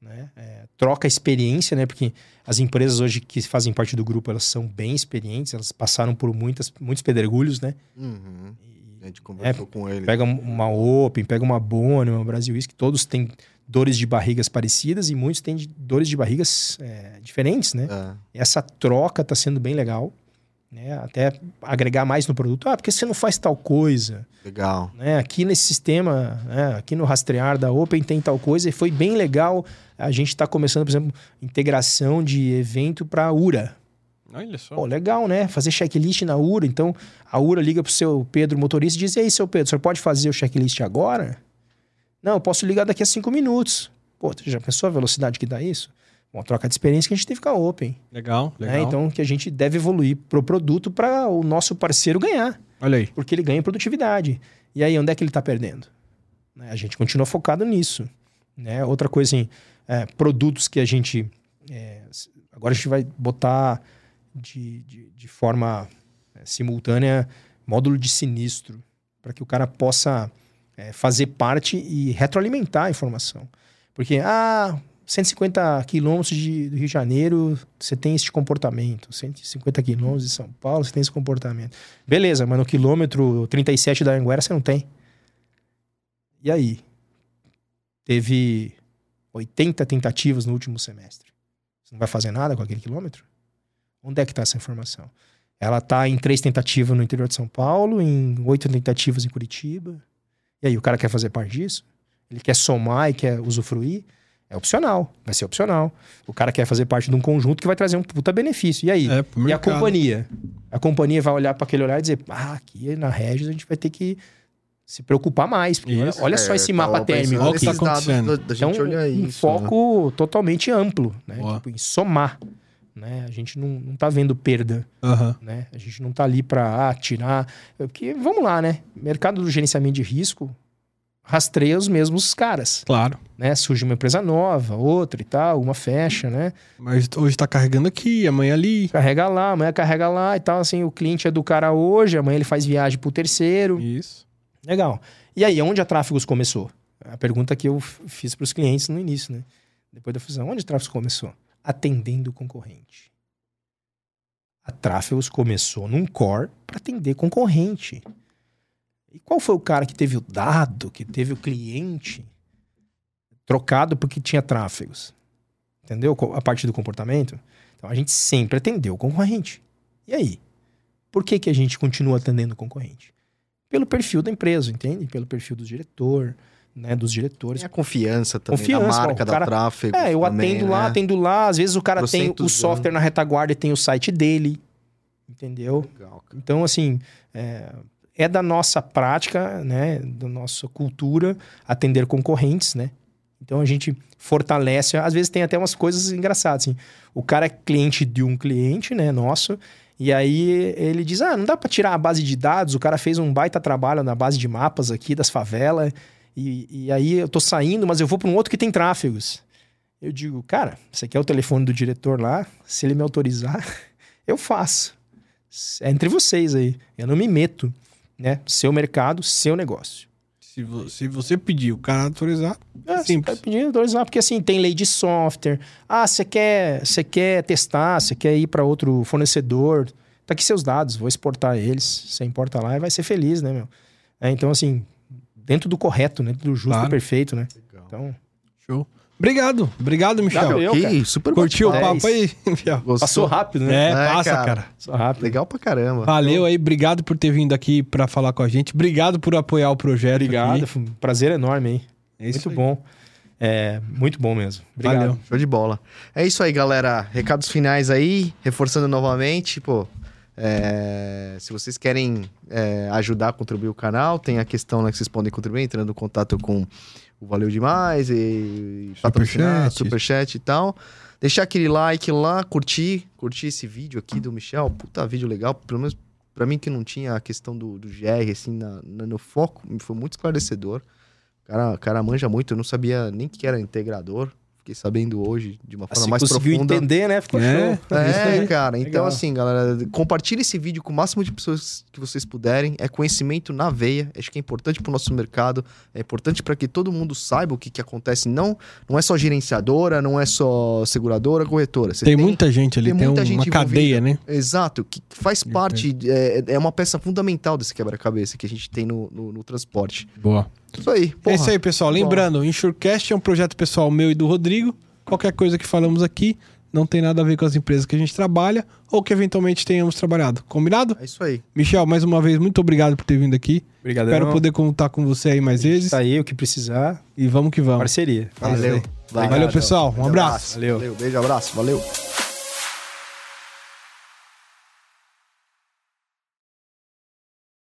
né? É, troca experiência, né? Porque as empresas hoje que fazem parte do grupo, elas são bem experientes, elas passaram por muitas, muitos pedregulhos, né? Uhum. E A gente conversou com ele. pega uma Open, pega uma Boni, uma Brasil Whisky, todos têm dores de barrigas parecidas e muitos têm dores de barrigas é, diferentes, né? É. Essa troca tá sendo bem legal, né? Até agregar mais no produto. Ah, porque você não faz tal coisa, Legal. né? Aqui nesse sistema, né? aqui no rastrear da Open tem tal coisa e foi bem legal. A gente está começando, por exemplo, integração de evento para a URA. Olha só. Pô, legal, né? Fazer checklist na URA. Então, a URA liga pro seu Pedro motorista e diz: E aí, seu Pedro, o senhor pode fazer o checklist agora? Não, eu posso ligar daqui a cinco minutos. Pô, você já pensou a velocidade que dá isso? Uma troca de experiência que a gente teve com a Open. Legal, né? legal. Então, que a gente deve evoluir pro produto para o nosso parceiro ganhar. Olha aí. Porque ele ganha em produtividade. E aí, onde é que ele está perdendo? Né? A gente continua focado nisso. Né? Outra coisa, assim, é, produtos que a gente. é, agora a gente vai botar de, de, de forma é, simultânea módulo de sinistro, para que o cara possa é, fazer parte e retroalimentar a informação. Porque, ah, 150 quilômetros de- do Rio de Janeiro, você tem esse comportamento. 150 quilômetros de São Paulo, você tem esse comportamento. Beleza, mas no quilômetro 37 da Anguera você não tem. E aí? Teve 80 tentativas no último semestre. Você não vai fazer nada com aquele quilômetro? Onde é que está essa informação? Ela está em três tentativas no interior de São Paulo, em oito tentativas em Curitiba. E aí, o cara quer fazer parte disso? Ele quer somar e quer usufruir? É opcional, vai ser opcional. O cara quer fazer parte de um conjunto que vai trazer um puta benefício. E aí? É, E a companhia? A companhia vai olhar para aquele olhar e dizer: ah, aqui na Regis a gente vai ter que se preocupar mais. Porque olha, Isso. olha só É, esse tava mapa térmico Olha o que tá dados acontecendo. Da, da então, um isso. foco totalmente amplo, né? Tipo, em somar. Né? A gente não, não tá vendo perda, Aham. né? A gente não tá ali para ah, tirar. Porque, vamos lá, né? Mercado do gerenciamento de risco rastreia os mesmos caras, Claro. né? Surge uma empresa nova, outra e tal, uma fecha, né? Mas hoje tá carregando aqui, amanhã ali. Carrega lá, amanhã carrega lá e tal. Assim, o cliente é do cara hoje, amanhã ele faz viagem pro terceiro. Isso. Legal. E aí, onde a Tráfegos começou? A pergunta que eu fiz para os clientes no início, né? Depois da fusão, onde a Tráfegos começou? Atendendo concorrente. A Tráfegos começou num core para atender concorrente. E qual foi o cara que teve o dado, que teve o cliente trocado porque tinha tráfegos? Entendeu? A parte do comportamento. Então, a gente sempre atendeu o concorrente. E aí? Por que, que a gente continua atendendo o concorrente? pelo perfil da empresa, entende? Pelo perfil do diretor, né? Dos diretores. Tem a confiança também Confiança, da ó, marca, o cara- da tráfego. É, eu também, atendo lá, né? atendo lá. Às vezes o cara tem o Trocentos software na retaguarda e tem o site dele. Entendeu? Legal. Então, assim, é, é da nossa prática, né? Da nossa cultura atender concorrentes, né? Então a gente fortalece. Às vezes tem até umas coisas engraçadas, assim. O cara é cliente de um cliente, né? Nosso. E aí ele diz: Ah, não dá para tirar a base de dados. O cara fez um baita trabalho na base de mapas aqui das favelas. E, e aí eu tô saindo, mas eu vou para um outro que tem tráfegos. Eu digo, cara, você quer o telefone do diretor lá? Se ele me autorizar, (laughs) eu faço. É entre vocês aí. Eu não me meto, né? Seu mercado, seu negócio. Se, vo- se você pedir o cara autorizar, É, você Simples. tá pedindo autorizar, porque assim, tem lei de software. Ah, você quer, você quer testar, você quer ir para outro fornecedor. Tá aqui seus dados, vou exportar eles. Você importa lá e vai ser feliz, né, meu? É, então, assim, dentro do correto, né? Do justo Claro. e perfeito, né? Legal. Então, show. Obrigado. Obrigado, Michel. Eu, Que cara. super Curtiu o papo aí, (laughs) Michel? Gostou? passou rápido, né? É, É, passa, cara. cara. Passou rápido. Legal pra caramba. Valeu aí, obrigado por ter vindo aqui pra falar com a gente. Obrigado por apoiar o projeto. Obrigado, aqui. foi um prazer enorme, hein? É isso muito aí. bom. É, muito bom mesmo. Obrigado. Valeu. Show de bola. É isso aí, galera. Recados finais aí, reforçando novamente, pô. É, se vocês querem é, ajudar a contribuir o canal, tem a questão né, que vocês podem contribuir entrando em contato com o Valeu Demais e Superchat. superchat e tal. Deixar aquele like lá, curtir, curtir esse vídeo aqui do Michel. Puta vídeo legal, pelo menos pra mim que não tinha a questão do, do GR assim na, na- no foco, foi muito esclarecedor. O cara, o cara manja muito, eu não sabia nem que era integrador. Fiquei sabendo hoje de uma forma Você mais conseguiu profunda. entender, né? Ficou É. show. É isso É, aí. cara. Então, Legal. assim, galera, compartilhe esse vídeo com o máximo de pessoas que vocês puderem. É conhecimento na veia. Acho que é importante pro nosso mercado. É importante para que todo mundo saiba o que, que acontece. Não, não é só gerenciadora, não é só seguradora, corretora. Você Tem, muita gente ali, tem tem, muita um- gente uma cadeia, né? Exato, que faz parte, é, é uma peça fundamental desse quebra-cabeça que a gente tem no, no, no transporte. Boa. Isso aí, É porra. isso aí, pessoal. Lembrando, o Insurecast é um projeto pessoal meu e do Rodrigo. Qualquer coisa que falamos aqui não tem nada a ver com as empresas que a gente trabalha ou que eventualmente tenhamos trabalhado. Combinado? É isso aí. Michel, mais uma vez, muito obrigado por ter vindo aqui. Obrigadão. Espero poder contar com você aí mais vezes. Tá aí, o que precisar. E vamos que vamos. Parceria. É Valeu. Vai. Valeu, pessoal. Um abraço. Valeu. Valeu. Beijo, abraço. Valeu.